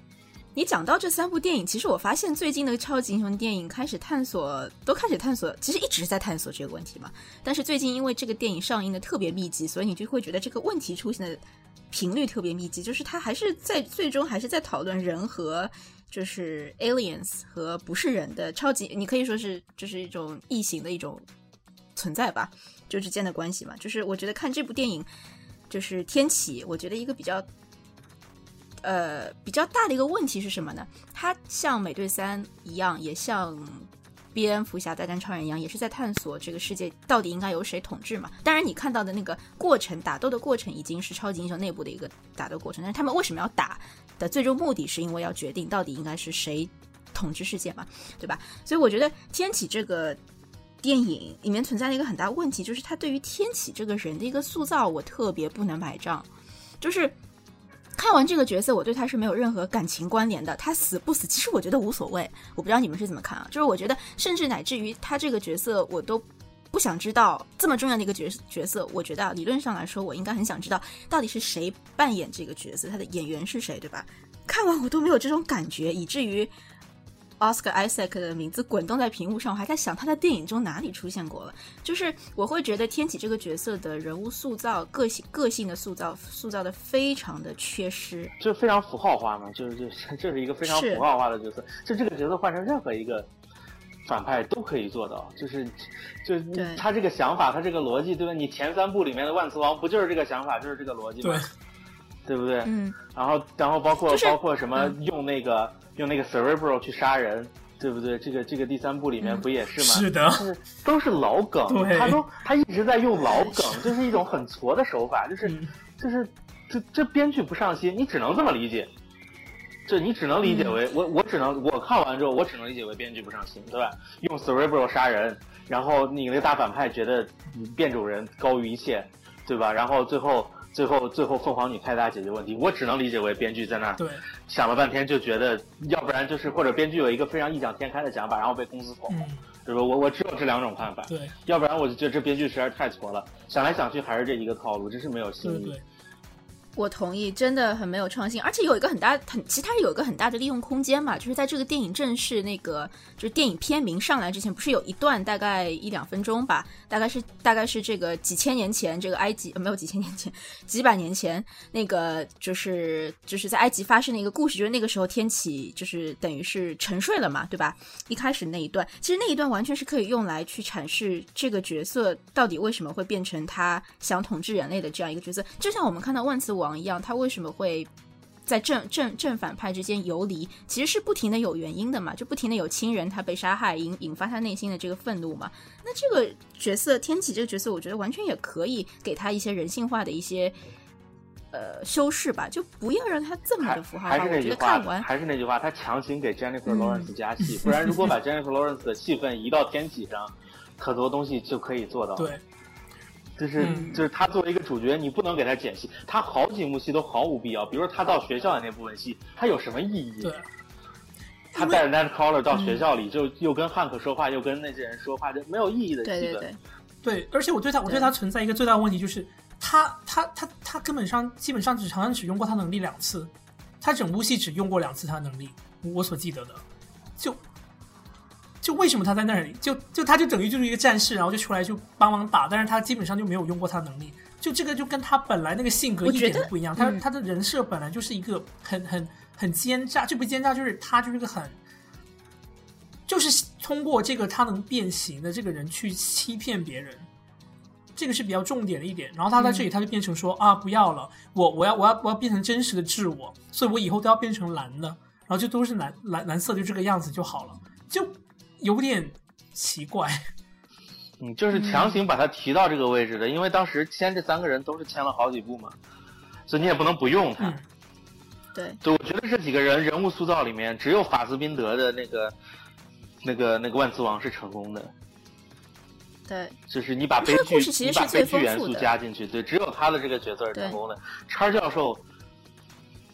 你讲到这三部电影，其实我发现最近的超级英雄电影开始探索，都开始探索，其实一直在探索这个问题嘛。但是最近因为这个电影上映的特别密集，所以你就会觉得这个问题出现的频率特别密集，就是它还是在最终还是在讨论人和就是 aliens 和不是人的超级，你可以说是就是一种异形的一种存在吧，就之间的关系嘛。就是我觉得看这部电影，就是天启，我觉得一个比较呃比较大的一个问题是什么呢？它像美队三一样，也像蝙蝠侠大战超人一样，也是在探索这个世界到底应该由谁统治嘛。当然，你看到的那个过程，打斗的过程已经是超级英雄内部的一个打斗过程，但是他们为什么要打的最终目的，是因为要决定到底应该是谁统治世界嘛，对吧？所以我觉得天启这个。电影里面存在的一个很大问题，就是他对于天启这个人的一个塑造，我特别不能买账。就是看完这个角色，我对他是没有任何感情关联的。他死不死，其实我觉得无所谓。我不知道你们是怎么看啊？就是我觉得，甚至乃至于他这个角色，我都不想知道这么重要的一个角角色。我觉得，理论上来说，我应该很想知道到底是谁扮演这个角色，他的演员是谁，对吧？看完我都没有这种感觉，以至于 Oscar Isaac 的名字滚动在屏幕上，我还在想他在电影中哪里出现过了。就是我会觉得天启这个角色的人物塑造、个性、个性的塑造，塑造的非常的缺失。就非常符号化嘛，就是就是这是一个非常符号化的角色，就这个角色换成任何一个反派都可以做到，就是就是他这个想法，他这个逻辑，对吧？你前三部里面的万磁王不就是这个想法，就是这个逻辑吗？对不对？嗯，然后然后包括、就是包括什么嗯用那个、用那个 cerebral 去杀人。对不对？这个这个第三部里面嗯不也是吗？是的是都是老梗，他都他一直在用老梗，就是一种很挫的手法，就是、嗯就是这这编剧不上心，你只能这么理解。这你只能理解为、我我只能我看完之后我只能理解为编剧不上心，对吧？用 cerebral 杀人，然后你那个大反派觉得变种人高于一切，对吧？然后最后最后最后凤凰女开大解决问题，我只能理解为编剧在那儿对，想了半天就觉得，要不然就是或者编剧有一个非常异想天开的想法，然后被公司否，嗯，对吧？我我只有这两种看法，对，要不然我就觉得这编剧实在是太挫了，想来想去还是这一个套路，真是没有新意。对对，我同意，真的很没有创新，而且有一个很大很，其实它有一个很大的利用空间嘛，就是在这个电影正式那个就是电影片名上来之前，不是有一段大概一两分钟吧，大概是大概是这个几千年前这个埃及、呃、没有几千年前几百年前那个就是就是在埃及发生的一个故事，就是那个时候天启就是等于是沉睡了嘛，对吧？一开始那一段，其实那一段完全是可以用来去阐释这个角色到底为什么会变成他想统治人类的这样一个角色，就像我们看到万磁王一样，他为什么会在正正正反派之间游离，其实是不停的有原因的嘛，就不停的有亲人他被杀害，引引发他内心的这个愤怒嘛。那这个角色天启这个角色，我觉得完全也可以给他一些人性化的一些呃修饰吧，就不要让他这么的符号还化。我觉是那句话得看完，还是那句话，他强行给 Jennifer 嗯 Lawrence 加戏，不然如果把 Jennifer Lawrence 的戏份移到天启上，很多东西就可以做到。对，就是、嗯就是他作为一个主角，你不能给他剪戏，他好几幕戏都毫无必要。比如说他到学校的那部分戏，他有什么意义？对，他带着 Nightcrawler 到嗯学校里，就又跟汉克说话，又跟那些人说话，就没有意义的戏份。对对对，对，而且我对他，我对他存在一个最大的问题就是，他他他他根本上基本上只好像只用过他能力两次，他整部戏只用过两次他能力，我所记得的，就就为什么他在那里，就就他就等于就是一个战士，然后就出来就帮忙打，但是他基本上就没有用过他能力，就这个就跟他本来那个性格一点都不一样，他嗯他的人设本来就是一个很很很奸诈，就不奸诈，就是他就是个很。就是通过这个他能变形的这个人去欺骗别人，这个是比较重点的一点。然后他在这里他就变成说、啊，不要了，我我要我要我要变成真实的自我，所以我以后都要变成蓝的，然后就都是蓝蓝蓝色，就这个样子就好了，就有点奇怪。嗯，就是强行把他提到这个位置的，因为当时签这三个人都是签了好几部嘛，所以你也不能不用他。嗯对，对，我觉得这几个人人物塑造里面，只有法斯宾德的那个、那个、那个万磁王是成功的。对，就是你把悲剧其实你把悲剧元素加进去，对，只有他的这个角色是成功的。叉教授，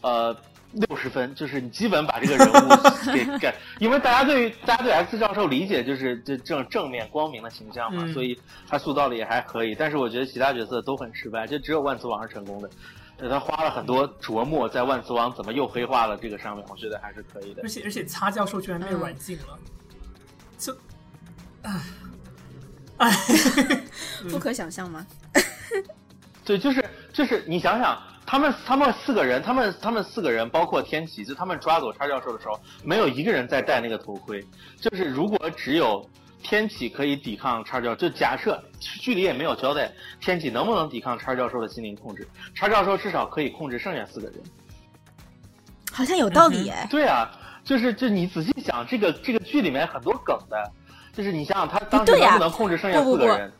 呃，六十分，就是你基本把这个人物 给给，因为大家对于大家对 X 教授理解就是这正正面光明的形象嘛，嗯所以他塑造的也还可以。但是我觉得其他角色都很失败，就只有万磁王是成功的。对他花了很多琢磨在万磁王怎么又黑化了这个上面，我觉得还是可以的而。且而且擦教授居然被嗯软禁了，就，唉，唉，不可想象吗？对，就是就是，你想想，他们他们四个人，他们他们四个人，包括天启，就他们抓走叉教授的时候，没有一个人在戴那个头盔。就是如果只有天启可以抵抗叉教，就假设剧里也没有交代天启能不能抵抗叉教授的心灵控制，叉教授至少可以控制剩下四个人。好像有道理哎。对啊，就是就你仔细想，这个这个剧里面很多梗的，就是你想想他当时能不能控制剩下四个人？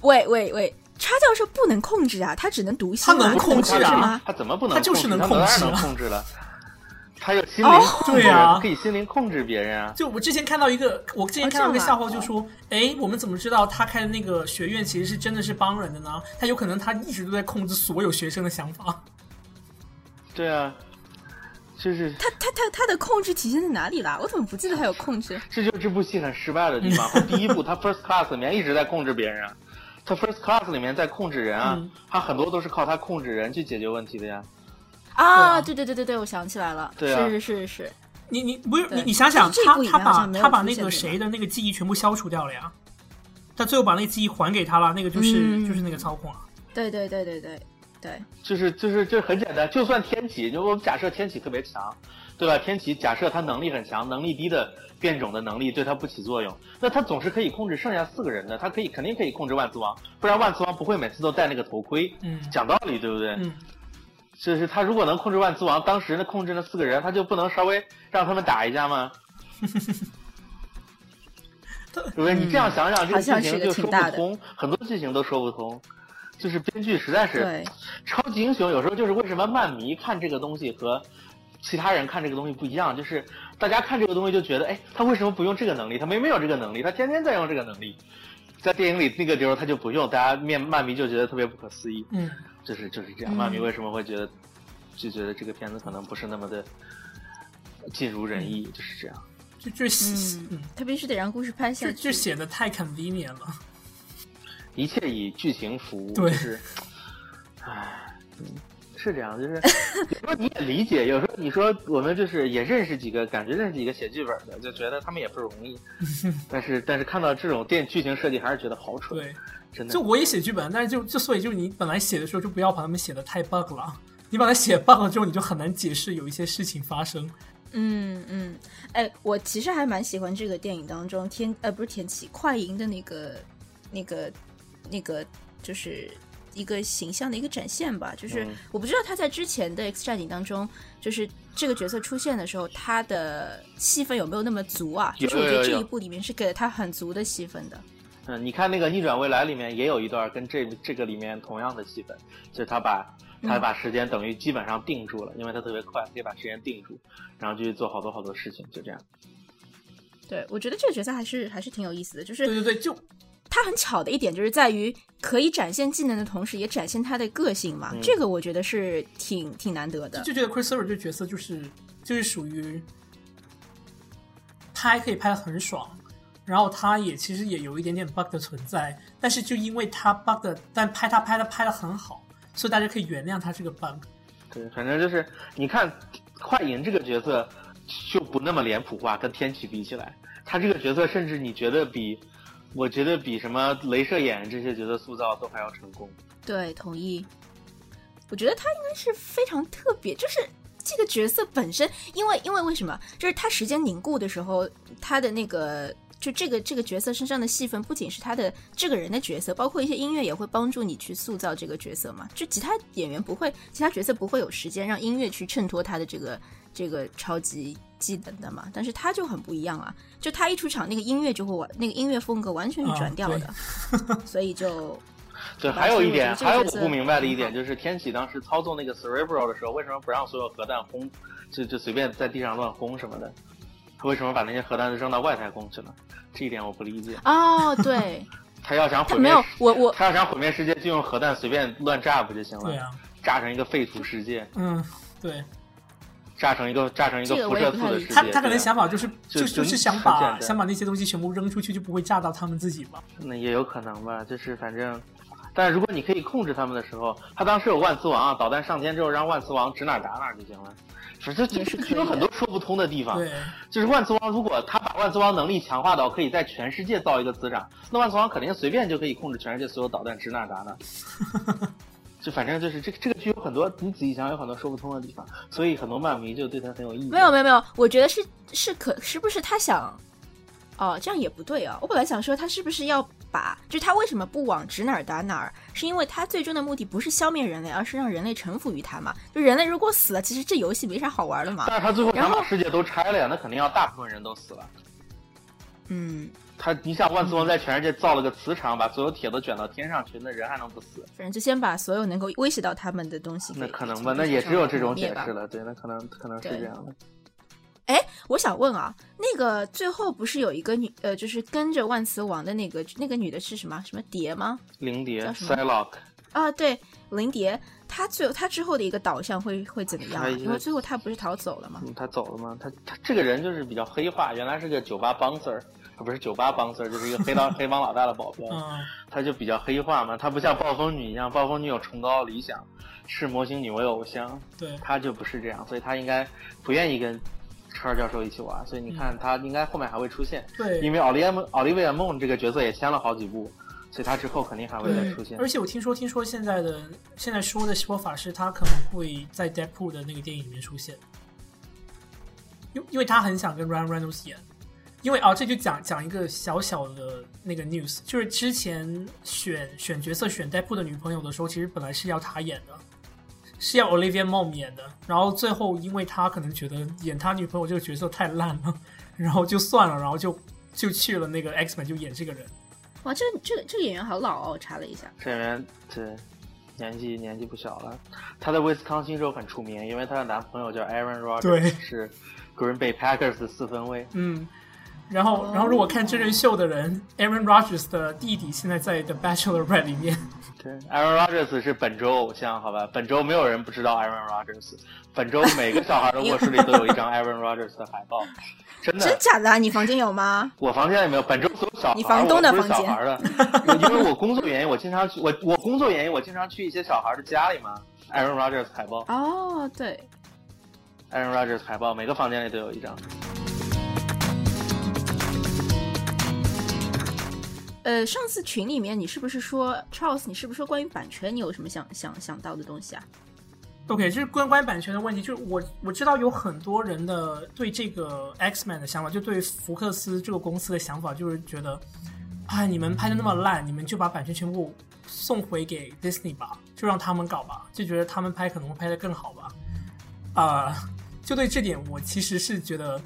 喂喂喂，叉教授不能控制啊，他只能读心啊，他能控制啊？他怎么不能控制？他就是能控制啊能控制了。他有心灵哦控制，对啊可以心灵控制别人啊。就我之前看到一个，我之前哦看到一个笑话，就说，哎、我们怎么知道他开的那个学院其实是真的是帮人的呢？他有可能他一直都在控制所有学生的想法。对啊，就是他他他他的控制体现在哪里啦？我怎么不记得他有控制？这就是这部戏很失败的地方。第一部他 First Class 里面一直在控制别人啊，他 First Class 里面在控制人啊，嗯。他很多都是靠他控制人去解决问题的呀。啊，对对对对对，我想起来了，对啊。是是是是，你你不是你你想想，他他把他把那个谁的那个。记忆全部消除掉了呀，他最后把那个记忆还给他了，那个就是、嗯。就是那个操控啊。对对对对对对，就是就是这很简单，就算天启，就我们假设天启特别强，对吧？天启假设他能力很强，能力低的变种的能力对他不起作用，那他总是可以控制剩下四个人的，他可以肯定可以控制万磁王，不然万磁王不会每次都戴那个头盔。嗯讲道理，对不对？嗯，就是他如果能控制万磁王，当时那控制那四个人，他就不能稍微让他们打一架吗？对不对？你这样想想，这个剧情就说不通，很多剧情都说不通。就是编剧实在是对超级英雄，有时候就是为什么漫迷看这个东西和其他人看这个东西不一样，就是大家看这个东西就觉得，哎，他为什么不用这个能力？他明明有这个能力，他天天在用这个能力，在电影里那个地方他就不用，大家面漫迷就觉得特别不可思议。嗯，就是就是这样，嗯漫迷为什么会觉得就觉得这个片子可能不是那么的尽如人意，就是这样。就就是嗯嗯，他必须得让故事拍下就去，就写的太 convenient 了。一切以剧情服务，对就是，唉，嗯，是这样，就是有时候你也理解，有时候你说我们就是也认识几个，感觉认识几个写剧本的，就觉得他们也不容易，但是但是看到这种电剧情设计，还是觉得好蠢，对，真的就。我也写剧本，但是就就所以就你本来写的时候就不要把他们写的太 bug 了。你把它写 bug 了之后，你就很难解释有一些事情发生。嗯嗯，哎，我其实还蛮喜欢这个电影当中天呃不是天启快银的那个那个那个就是一个形象的一个展现吧。就是嗯我不知道他在之前的 X 战警当中，就是这个角色出现的时候，他的戏份有没有那么足啊？就是我觉得这一部里面是给了他很足的戏份的。嗯，你看那个逆转未来里面也有一段跟这这个里面同样的戏份，就是他把他嗯把时间等于基本上定住了，因为他特别快，可以把时间定住，然后就去做好多好多事情，就这样。对，我觉得这个角色还是还是挺有意思的，就是对对对，就他很巧的一点就是在于可以展现技能的同时，也展现他的个性嘛。嗯这个我觉得是挺挺难得的。就觉得 Chris Evans 这个角色就是就是属于拍可以拍的很爽，然后他也其实也有一点点 bug 的存在，但是就因为他 bug 的，但拍他拍的拍的很好，所以大家可以原谅他这个 bug。对，反正就是你看快银这个角色就不那么脸谱化，跟天启比起来，他这个角色甚至你觉得比我觉得比什么镭射眼这些角色塑造都还要成功。对，同意。我觉得他应该是非常特别，就是这个角色本身，因为因为为什么？就是他时间凝固的时候，他的那个就这个这个角色身上的戏份，不仅是他的这个人的角色，包括一些音乐也会帮助你去塑造这个角色嘛。就其他演员不会，其他角色不会有时间让音乐去衬托他的这个这个超级技能的嘛。但是他就很不一样啊，就他一出场，那个音乐就会完，那个音乐风格完全是转调的，所以就。对，还有一点，还有我不明白的一点就是，天启当时操纵那个 Cerebro 的时候，为什么不让所有核弹轰，就就随便在地上乱轰什么的？他为什么把那些核弹都扔到外太空去了？这一点我不理解。哦，对，他要想毁灭，没有我我他要想毁灭世界，就用核弹随便乱炸不就行了？对啊，炸成一个废土世界，嗯，对炸成一个炸成一个辐射素的世界。他他可能想法就是就就就是想把想把那些东西全部扔出去，就不会炸到他们自己吧？那也有可能吧，就是反正，但是如果你可以控制他们的时候，他当时有万磁王啊，导弹上天之后让万磁王指哪儿打哪儿就行了。反正就是有很多说不通的地方。对，就是万磁王，如果他把万磁王能力强化到可以在全世界造一个磁场，那万磁王肯定随便就可以控制全世界所有导弹指哪打哪儿。就反正就是这个这个剧有很多，你仔细想有很多说不通的地方，所以很多漫迷就对他很有意见。没有没有没有，我觉得是是可是不是他想，哦，这样也不对啊。我本来想说他是不是要把，就他为什么不往指哪儿打哪儿，是因为他最终的目的不是消灭人类，而是让人类臣服于他嘛。就人类如果死了，其实这游戏没啥好玩的嘛。但是他最后想把世界都拆了呀，那肯定要大部分人都死了。嗯，他，你想万磁王在全世界造了个磁场，把所有铁都卷到天上去，那人还能不死？反正就先把所有能够威胁到他们的东西那可能吧，那也只有这种解释了。对，那可能可能是这样的。哎我想问啊，那个最后不是有一个女呃，就是跟着万磁王的那个那个女的是什么什么蝶吗？灵蝶叫什啊，对，灵蝶，她最后她之后的一个导向会会怎么样、因为最后她不是逃走了吗？嗯，他走了吗？她她这个人就是比较黑化，原来是个酒吧 bouncer，他不是酒吧 bouncer，就是一个黑帮 黑帮老大的保镖，嗯，他就比较黑化嘛。他不像暴风女一样，暴风女有崇高的理想，视魔形女为偶像，对，他就不是这样，所以他应该不愿意跟车儿教授一起玩，所以你看他应该后面还会出现，对，因为奥利安奥利维亚梦这个角色也签了好几部，所以他之后肯定还会再出现。而且我听说，听说现在的现在说的说法是，他可能会在 Deadpool 的那个电影里面出现，因因为他很想跟 Ryan Reynolds 演。因为啊，这就讲讲一个小小的那个 news，就是之前选选角色选 Deadpool 的女朋友的时候，其实本来是要她演的，是要 Olivia Mom 演的，然后最后因为他可能觉得演他女朋友这个角色太烂了，然后就算了，然后就就去了那个 X Men 就演这个人。哇，这这个这个演员好老哦，我查了一下。这演员对年纪年纪不小了，她在威斯康星州很出名，因为她的男朋友叫 Aaron Rodgers，对是 Green Bay Packers 的四分卫。嗯，然后，然后如果看真人秀的人，Aaron Rodgers 的弟弟现在在《The Bachelorette》里面，对，Aaron Rodgers 是本周偶像，好吧？本周没有人不知道 Aaron Rodgers，本周每个小孩的卧室里都有一张 Aaron Rodgers 的海报，真的。真假的、啊？你房间有吗？我房间也没有，本周所有小孩，你房东的小孩的，因为我工作原因，我经常去，我我工作原因，我经常去一些小孩的家里嘛。Aaron Rodgers 海报哦，对，，Aaron Rodgers 海报，每个房间里都有一张。呃，上次群里面你是不是说 Charles？你是不是说关于版权你有什么想想想到的东西啊？OK，就是关关于版权的问题，就是我我知道有很多人的对这个 X Man 的想法，就对福克斯这个公司的想法，就是觉得，啊，你们拍的那么烂，你们就把版权全部送回给 Disney 吧，就让他们搞吧，就觉得他们拍可能会拍得更好吧。啊、就对这点，我其实是觉得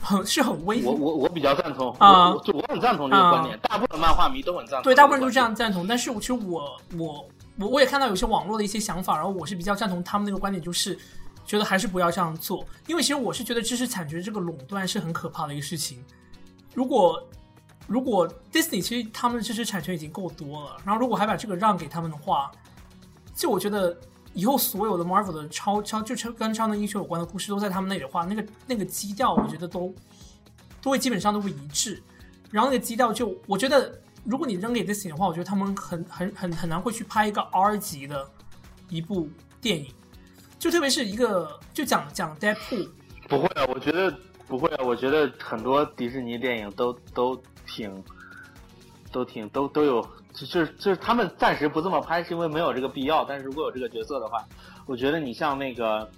很是很危险我我我比较赞同，啊就我很赞同这个观点，大部分漫画迷都很赞同。对，大部分人都这样。赞同。但是我其实我我我我也看到有些网络的一些想法，然后我是比较赞同他们那个观点，就是觉得还是不要这样做，因为其实我是觉得知识产权这个垄断是很可怕的一个事情。如果如果 Disney 其实他们的知识产权已经够多了，然后如果还把这个让给他们的话，就我觉得以后所有的 Marvel 的超超就超跟超能英雄有关的故事都在他们那里的话，那个那个基调我觉得都都会基本上都会一致。然后那个基调就我觉得，如果你扔给 Disney 的话，我觉得他们很很很很难会去拍一个 R 级的一部电影，就特别是一个就讲讲 Deadpool，不会啊，我觉得不会啊，我觉得很多迪士尼电影都都挺都挺都都有，就是就是他们暂时不这么拍，是因为没有这个必要。但是如果有这个角色的话，我觉得你像那个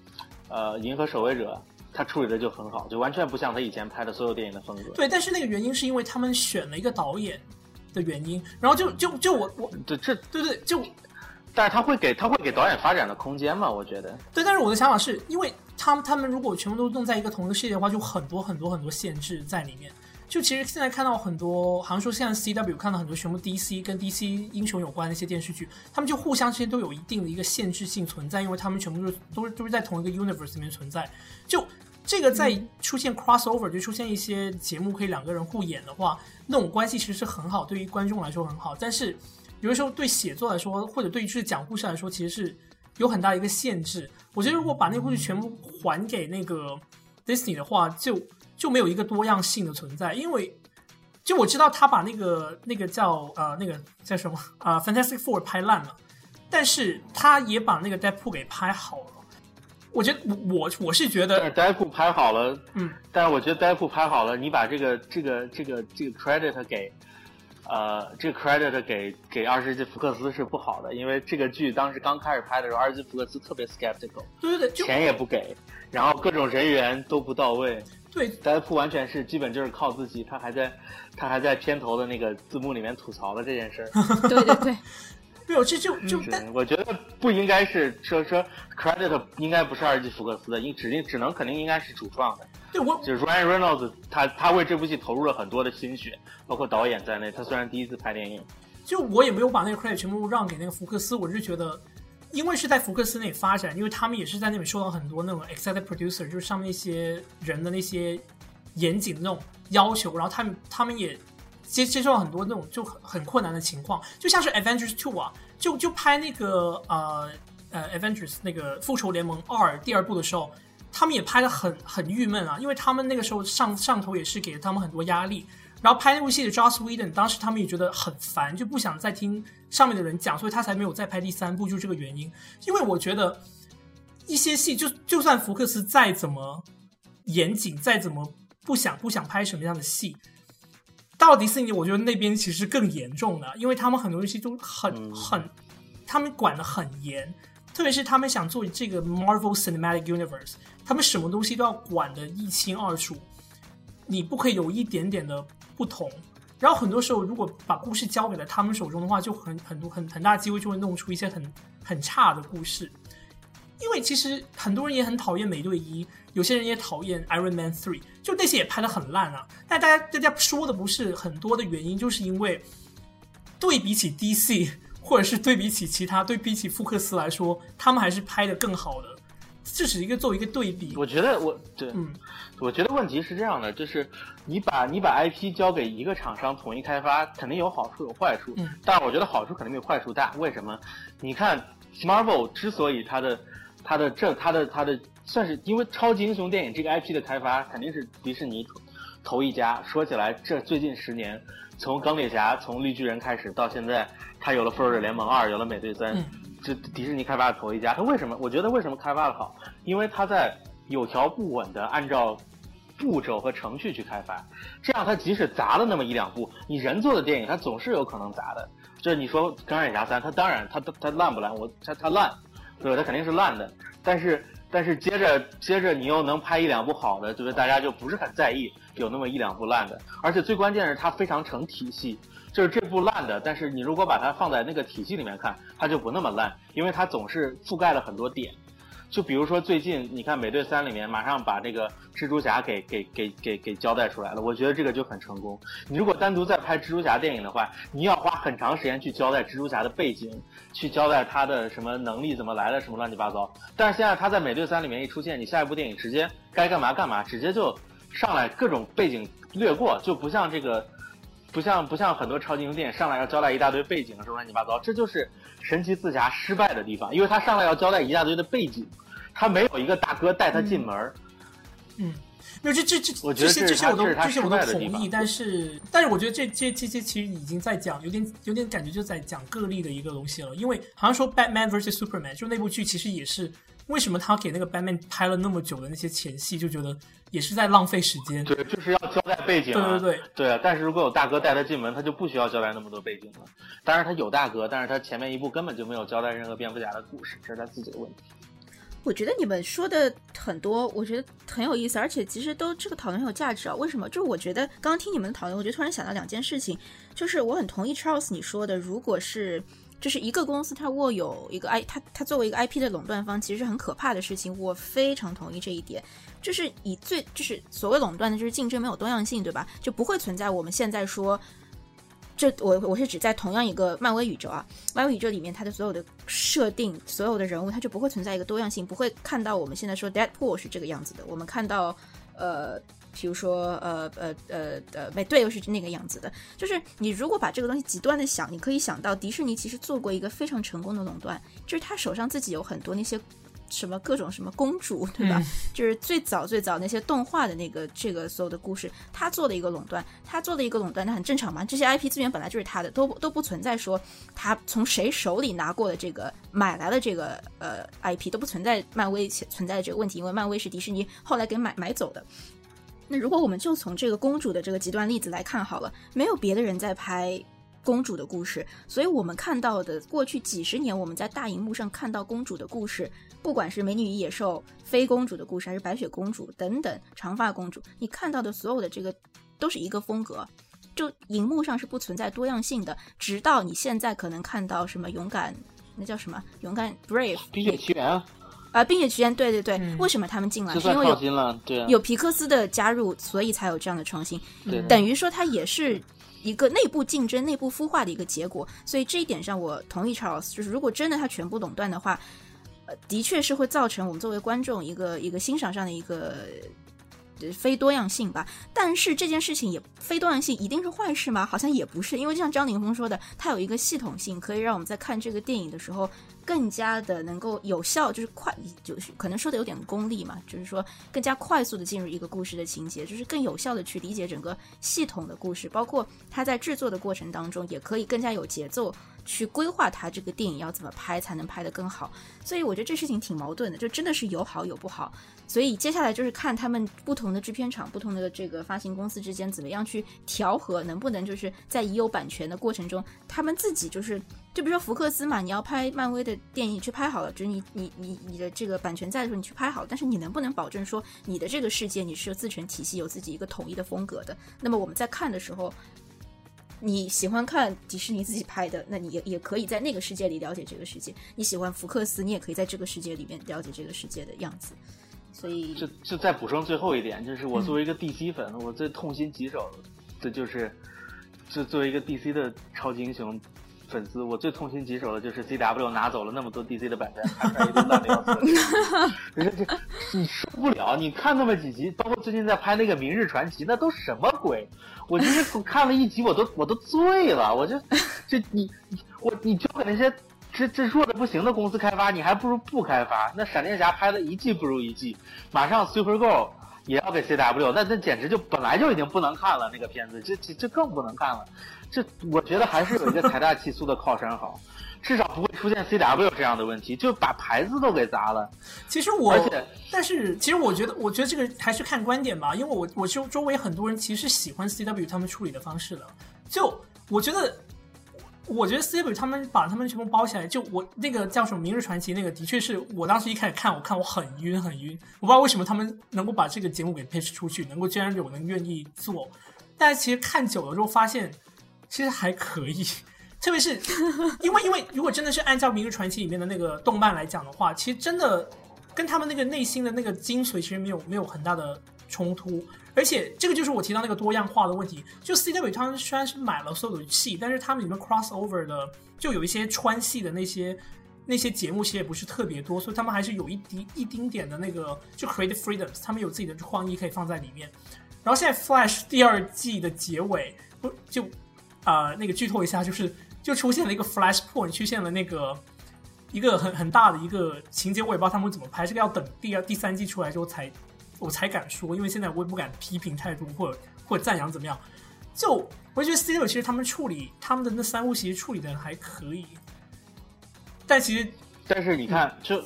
呃《银河守卫者》，他处理的就很好，就完全不像他以前拍的所有电影的风格。对，但是那个原因是因为他们选了一个导演的原因，然后就就就我我对，这对对就但是他会给他会给导演发展的空间嘛？我觉得。对，但是我的想法是因为他们他们如果全部都弄在一个同一个世界的话，就很多很多很多限制在里面。就其实现在看到很多，好像说现在 CW 看到很多全部 DC 跟 DC 英雄有关的一些电视剧，他们就互相之间都有一定的一个限制性存在，因为他们全部都是都是都是在同一个 universe 里面存在。就这个在出现 crossover，就出现一些节目可以两个人互演的话，那种关系其实是很好，对于观众来说很好。但是有的时候对写作来说，或者对于就是讲故事来说，其实是有很大的一个限制。我觉得如果把那个故事全部还给那个 Disney 的话，就就没有一个多样性的存在，因为就我知道他把那个那个叫呃那个叫什么啊、呃 Fantastic Four 拍烂了，但是他也把那个 Deadpool 给拍好了。我觉得我我我是觉得 Deadpool 拍好了，嗯，但是我觉得 Deadpool 拍好了，你把这个这个这个这个 credit 给，呃，这个 credit 给给二十世纪福克斯是不好的，因为这个剧当时刚开始拍的时候，二十世纪福克斯特别 skeptical，对对对，钱也不给，然后各种人员都不到位。对 Deadpool 完全是基本就是靠自己，他还在他还在片头的那个字幕里面吐槽了这件事儿。对对对，没有这就就我觉得不应该是说说 credit 应该不是二十世纪福克斯的，应指定只能肯定应该是主创的。对我就是 Ryan Reynolds，他他为这部戏投入了很多的心血，包括导演在内。他虽然第一次拍电影，就我也没有把那个 credit 全部让给那个福克斯，我是觉得，因为是在福克斯那里发展，因为他们也是在那里受到很多那种 executive producer，就是上面那些人的那些严谨的那种要求，然后他们他们也接接受到很多那种就很很困难的情况，就像是 Avengers Two 啊，就就拍那个呃呃 Avengers 那个复仇联盟二第二部的时候。他们也拍的很很郁闷啊，因为他们那个时候上上头也是给了他们很多压力，然后拍那部戏的 Joss Whedon 当时他们也觉得很烦，就不想再听上面的人讲，所以他才没有再拍第三部，就是这个原因。因为我觉得一些戏就就算福克斯再怎么严谨，再怎么不想不想拍什么样的戏，到迪士尼，我觉得那边其实更严重的，因为他们很多东西都很嗯很，他们管得很严。特别是他们想做这个 Marvel Cinematic Universe，他们什么东西都要管得一清二楚，你不可以有一点点的不同。然后很多时候，如果把故事交给了他们手中的话，就很很多很很大机会就会弄出一些很很差的故事。因为其实很多人也很讨厌美队一，有些人也讨厌 Iron Man Three，就那些也拍的很烂啊。但大家大家说的不是很多的原因，就是因为对比起 DC。或者是对比起其他，对比起福克斯来说，他们还是拍的更好的。这是一个作为一个对比。我觉得我对，嗯，我觉得问题是这样的，就是你把你把 IP 交给一个厂商统一开发，肯定有好处有坏处。嗯，但是我觉得好处肯定没有坏处大。为什么？你看 Marvel 之所以它的它的这它的它的算是因为超级英雄电影这个 IP 的开发肯定是迪士尼头一家。说起来，这最近十年。从钢铁侠从绿巨人开始到现在，它有了复仇者联盟二，有了美队三，嗯、这迪士尼开发的头一家。他为什么？我觉得为什么开发的好？因为他在有条不紊的按照步骤和程序去开发，这样他即使砸了那么一两部，你人做的电影，他总是有可能砸的。就是你说钢铁侠三，他当然他他烂不烂？我他他烂，对吧？他肯定是烂的。但是但是接着接着你又能拍一两部好的，就是大家就不是很在意有那么一两部烂的，而且最关键是它非常成体系，就是这部烂的，但是你如果把它放在那个体系里面看，它就不那么烂，因为它总是覆盖了很多点。就比如说最近你看《美队三》里面，马上把这个蜘蛛侠给给给给给交代出来了，我觉得这个就很成功。你如果单独再拍蜘蛛侠电影的话，你要花很长时间去交代蜘蛛侠的背景，去交代他的什么能力怎么来的，什么乱七八糟。但是现在他在《美队三》里面一出现，你下一部电影直接该干嘛干嘛，直接就上来各种背景略过，就不像这个，不像不像很多超级英雄电影上来要交代一大堆背景什么乱七八糟，这就是神奇四侠失败的地方，因为他上来要交代一大堆的背景。他没有一个大哥带他进门儿，嗯，那这这这这些这些我都这些我都同意，但是但是我觉得这这这些其实已经在讲有点有点感觉就在讲个例的一个东西了，因为好像说 Batman vs Superman 就那部剧其实也是为什么他给那个 Batman 拍了那么久的那些前戏，就觉得也是在浪费时间，对，就是要交代背景，对对对对啊，但是如果有大哥带他进门，他就不需要交代那么多背景了。当然他有大哥，但是他前面一部根本就没有交代任何蝙蝠侠的故事，这是他自己的问题。我觉得你们说的很多，我觉得很有意思，而且其实都这个讨论很有价值啊。为什么？就是我觉得刚刚听你们的讨论，我就突然想到两件事情，就是我很同意 Charles 你说的，如果是就是一个公司它握有一个 I，它它作为一个 IP 的垄断方，其实是很可怕的事情。我非常同意这一点，就是以最就是所谓垄断的，就是竞争没有多样性，对吧？就不会存在我们现在说。这我我是指在同样一个漫威宇宙啊，漫威宇宙里面它的所有的设定，所有的人物，它就不会存在一个多样性，不会看到我们现在说 Deadpool 是这个样子的，我们看到呃，比如说呃呃呃呃美队又是那个样子的，就是你如果把这个东西极端的想，你可以想到迪士尼其实做过一个非常成功的垄断，就是他手上自己有很多那些。什么各种什么公主，对吧？就是最早最早那些动画的那个这个所有的故事，他做的一个垄断，他做的一个垄断，那很正常嘛。这些 IP 资源本来就是他的，都都不存在说他从谁手里拿过的这个买来的这个呃 IP 都不存在漫威存在的这个问题，因为漫威是迪士尼后来给买买走的。那如果我们就从这个公主的这个极端例子来看好了，没有别的人在拍公主的故事，所以我们看到的过去几十年我们在大荧幕上看到公主的故事。不管是美女与野兽、非公主的故事，还是白雪公主等等长发公主，你看到的所有的这个都是一个风格，就荧幕上是不存在多样性的。直到你现在可能看到什么勇敢，那叫什么勇敢 Brave，冰雪奇缘啊，啊冰雪奇缘，对对对，为什么他们进来？是因为有有皮克斯的加入，所以才有这样的创新。等于说它也是一个内部竞争、内部孵化的一个结果。所以这一点上，我同意 Charles，就是如果真的它全部垄断的话。的确是会造成我们作为观众一个一个欣赏上的一个非多样性吧，但是这件事情也非多样性一定是坏事吗？好像也不是，因为就像张凌峰说的，它有一个系统性，可以让我们在看这个电影的时候。更加的能够有效，就是快，就是可能说的有点功利嘛，就是说更加快速的进入一个故事的情节，就是更有效的去理解整个系统的故事，包括它在制作的过程当中，也可以更加有节奏去规划他这个电影要怎么拍才能拍得更好。所以我觉得这事情挺矛盾的，就真的是有好有不好。所以接下来就是看他们不同的制片厂、不同的这个发行公司之间怎么样去调和，能不能就是在已有版权的过程中，他们自己就是。就比如说福克斯嘛，你要拍漫威的电影去拍好了，就是你你你你的这个版权在的时候你去拍好，但是你能不能保证说你的这个世界你是有自成体系、有自己一个统一的风格的？那么我们在看的时候，你喜欢看迪士尼自己拍的，那你也也可以在那个世界里了解这个世界；你喜欢福克斯，你也可以在这个世界里面了解这个世界的样子。所以，就就再补充最后一点，就是我作为一个 DC 粉，我最痛心疾首的就是，就作为一个 DC 的超级英雄。粉丝，我最痛心疾首的就是 C W 拿走了那么多 D C 的版权，拍出来一堆烂的要死。这你受不了！你看那么几集，包括最近在拍那个《明日传奇》，那都什么鬼？我就是看了一集，我都我都醉了。我就就你我你交给那些这这弱的不行的公司开发，你还不如不开发。那闪电侠拍的一季不如一季，马上 Super Girl 也要给 C W，那那简直就本来就已经不能看了那个片子，这这这更不能看了。这我觉得还是有一个财大气粗的靠山好，至少不会出现 C W 这样的问题，就把牌子都给砸了。其实我，而且，但是其实我觉得，我觉得这个还是看观点吧，因为我我周周围很多人其实喜欢 C W 他们处理的方式的。就我觉得，我觉得 C W 他们把他们全部包起来，就我那个叫什么《明日传奇》那个，的确是我当时一开始看，我看我很晕很晕，我不知道为什么他们能够把这个节目给拍摄出去，能够居然有人愿意做。但是其实看久了之后发现，其实还可以，特别是因为因为如果真的是按照《明日传奇》里面的那个动漫来讲的话，其实真的跟他们那个内心的那个精髓其实没有没有很大的冲突。而且这个就是我提到那个多样化的问题。就 CW 他们虽然是买了所有的戏，但是他们里面 crossover 的就有一些穿戏的那些那些节目，其实也不是特别多，所以他们还是有一滴一丁点的那个就 creative freedoms，他们有自己的创意可以放在里面。然后现在 Flash 第二季的结尾不就啊那个剧透一下，就是就出现了一个 Flash point，出现了那个一个很很大的一个情节，我也不知道他们怎么拍，这个要等第二第三季出来之后才。我才敢说，因为现在我也不敢批评太多，或者或者赞扬怎么样。就我觉得 C 六其实他们处理他们的那三部其实处理的还可以，但其实但是你看，就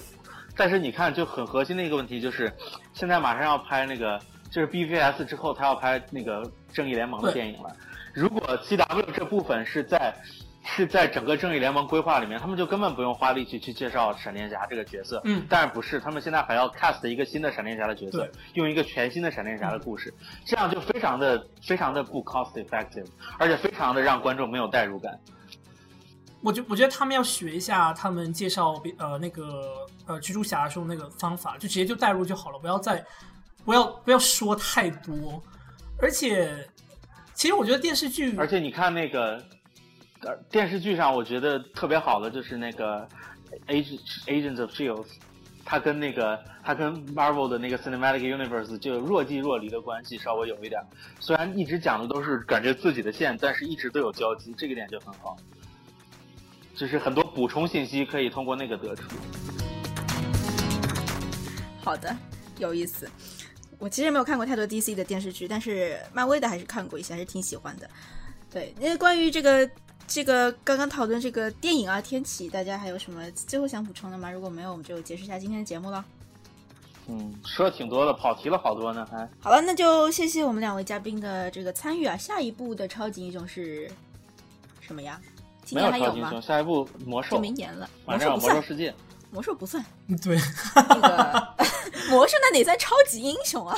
但是你看，就很核心的一个问题就是，现在马上要拍那个就是 BVS 之后，他要拍那个正义联盟的电影了。如果 CW 这部分是在。是在整个正义联盟规划里面，他们就根本不用花力气去介绍闪电侠这个角色。嗯，但是不是，他们现在还要 cast 一个新的闪电侠的角色，用一个全新的闪电侠的故事，这样就非常的非常的不 cost effective，而且非常的让观众没有代入感。我觉我觉得他们要学一下他们介绍呃那个呃蜘蛛侠的时候那个方法，就直接就代入就好了，不要再不要不要说太多。而且，其实我觉得电视剧，而且你看那个。电视剧上我觉得特别好的就是那个 Agent Agents of Shields，它跟那个它跟 Marvel 的那个 Cinematic Universe 就若即若离的关系稍微有一点，虽然一直讲的都是感觉自己的线，但是一直都有交集，这个点就很好，就是很多补充信息可以通过那个得出。好的，有意思。我其实没有看过太多 DC 的电视剧，但是漫威的还是看过一些，还是挺喜欢的。对，因为关于这个。这个刚刚讨论这个电影啊，天启，大家还有什么最后想补充的吗？如果没有，我们就结束一下今天的节目了。嗯，说的挺多的，跑题了好多呢，还。好了，那就谢谢我们两位嘉宾的这个参与啊。下一部的超级英雄是什么呀？今年还有吗？下一部魔兽，明年了。马上魔兽世界。魔兽不算，对，那个 魔兽那得算超级英雄啊！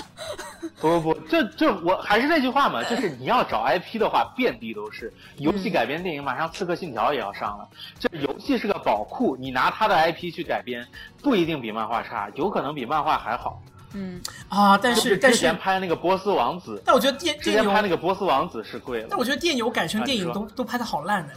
不不不，就就我还是那句话嘛，就是你要找 IP 的话，遍地都是。游戏改编电影，马上《刺客信条》也要上了。这游戏是个宝库，你拿它的 IP 去改编，不一定比漫画差，有可能比漫画还好。嗯啊，但是之前拍那个波斯王子，但我觉得电之前拍那个波斯王子是贵了。但我觉得电游改成电影都都拍的好烂的。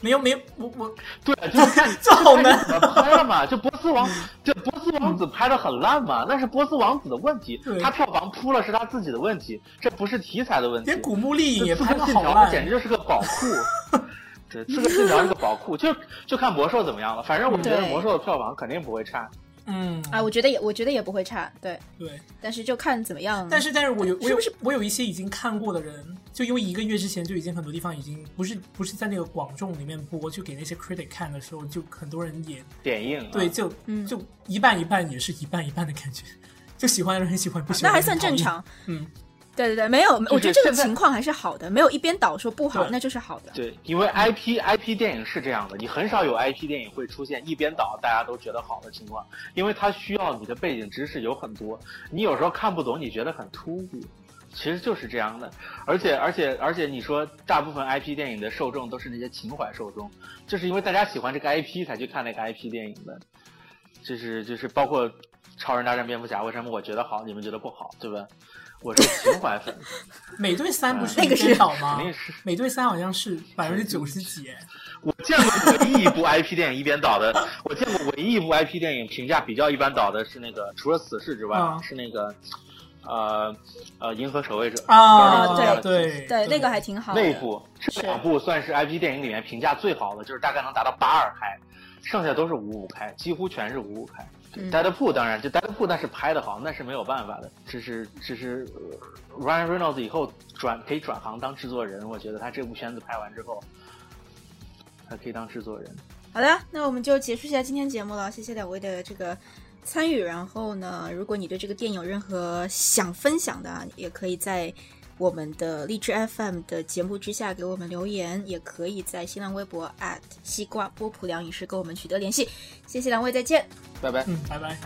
没有没有，我我对，就这好难拍了嘛。就波斯王，这波斯王子拍的很烂嘛，那是波斯王子的问题。他票房扑了是他自己的问题，这不是题材的问题。连古墓丽影也拍的好烂，简直就是个宝库。对，刺客信条是个宝库，就就看魔兽怎么样了。反正我觉得魔兽的票房肯定不会差。嗯，啊，我觉得也，我觉得也不会差，对对，但是就看怎么样。但是，但是我有，我有，我有一些已经看过的人，就因为一个月之前就已经很多地方已经不是不是在那个广众里面播，就给那些 critic 看的时候，就很多人也点映，对，就就一半一半，也是一半一半的感觉，就喜欢的人很喜欢，不喜欢那还算正常，嗯。对对对，没有，我觉得这个情况还是好的，没有一边倒说不好，那就是好的。对，因为 IP IP 电影是这样的，你很少有 IP 电影会出现一边倒大家都觉得好的情况，因为它需要你的背景知识有很多，你有时候看不懂，你觉得很突兀，其实就是这样的。而且而且而且，你说大部分 IP 电影的受众都是那些情怀受众，就是因为大家喜欢这个 IP 才去看那个 IP 电影的，就是就是包括超人大战蝙蝠侠，为什么我觉得好，你们觉得不好，对吧？我是情怀粉，美队三不是那个是导吗？肯定是美队三好像是百分之九十几。我见过唯一一部 IP 电影一边倒的，我见过唯一一部 IP 电影评价比较一般倒的是那个，除了死侍之外，是那个呃呃银河守卫者啊，对对对，那个还挺好。那部这两部算是 IP 电影里面评价最好的，就是大概能达到八二开，剩下都是五五开，几乎全是五五开。戴德普当然，就戴德普那是拍的好，那是没有办法的。只是只是，Ryan Reynolds 以后转可以转行当制作人，我觉得他这部片子拍完之后，他可以当制作人。好的，那我们就结束一下今天节目了，谢谢两位的这个参与。然后呢，如果你对这个电影有任何想分享的，也可以在我们的荔枝 FM 的节目之下给我们留言，也可以在新浪微博西瓜波普良影视跟我们取得联系。谢谢两位，再见。拜拜。嗯，拜拜。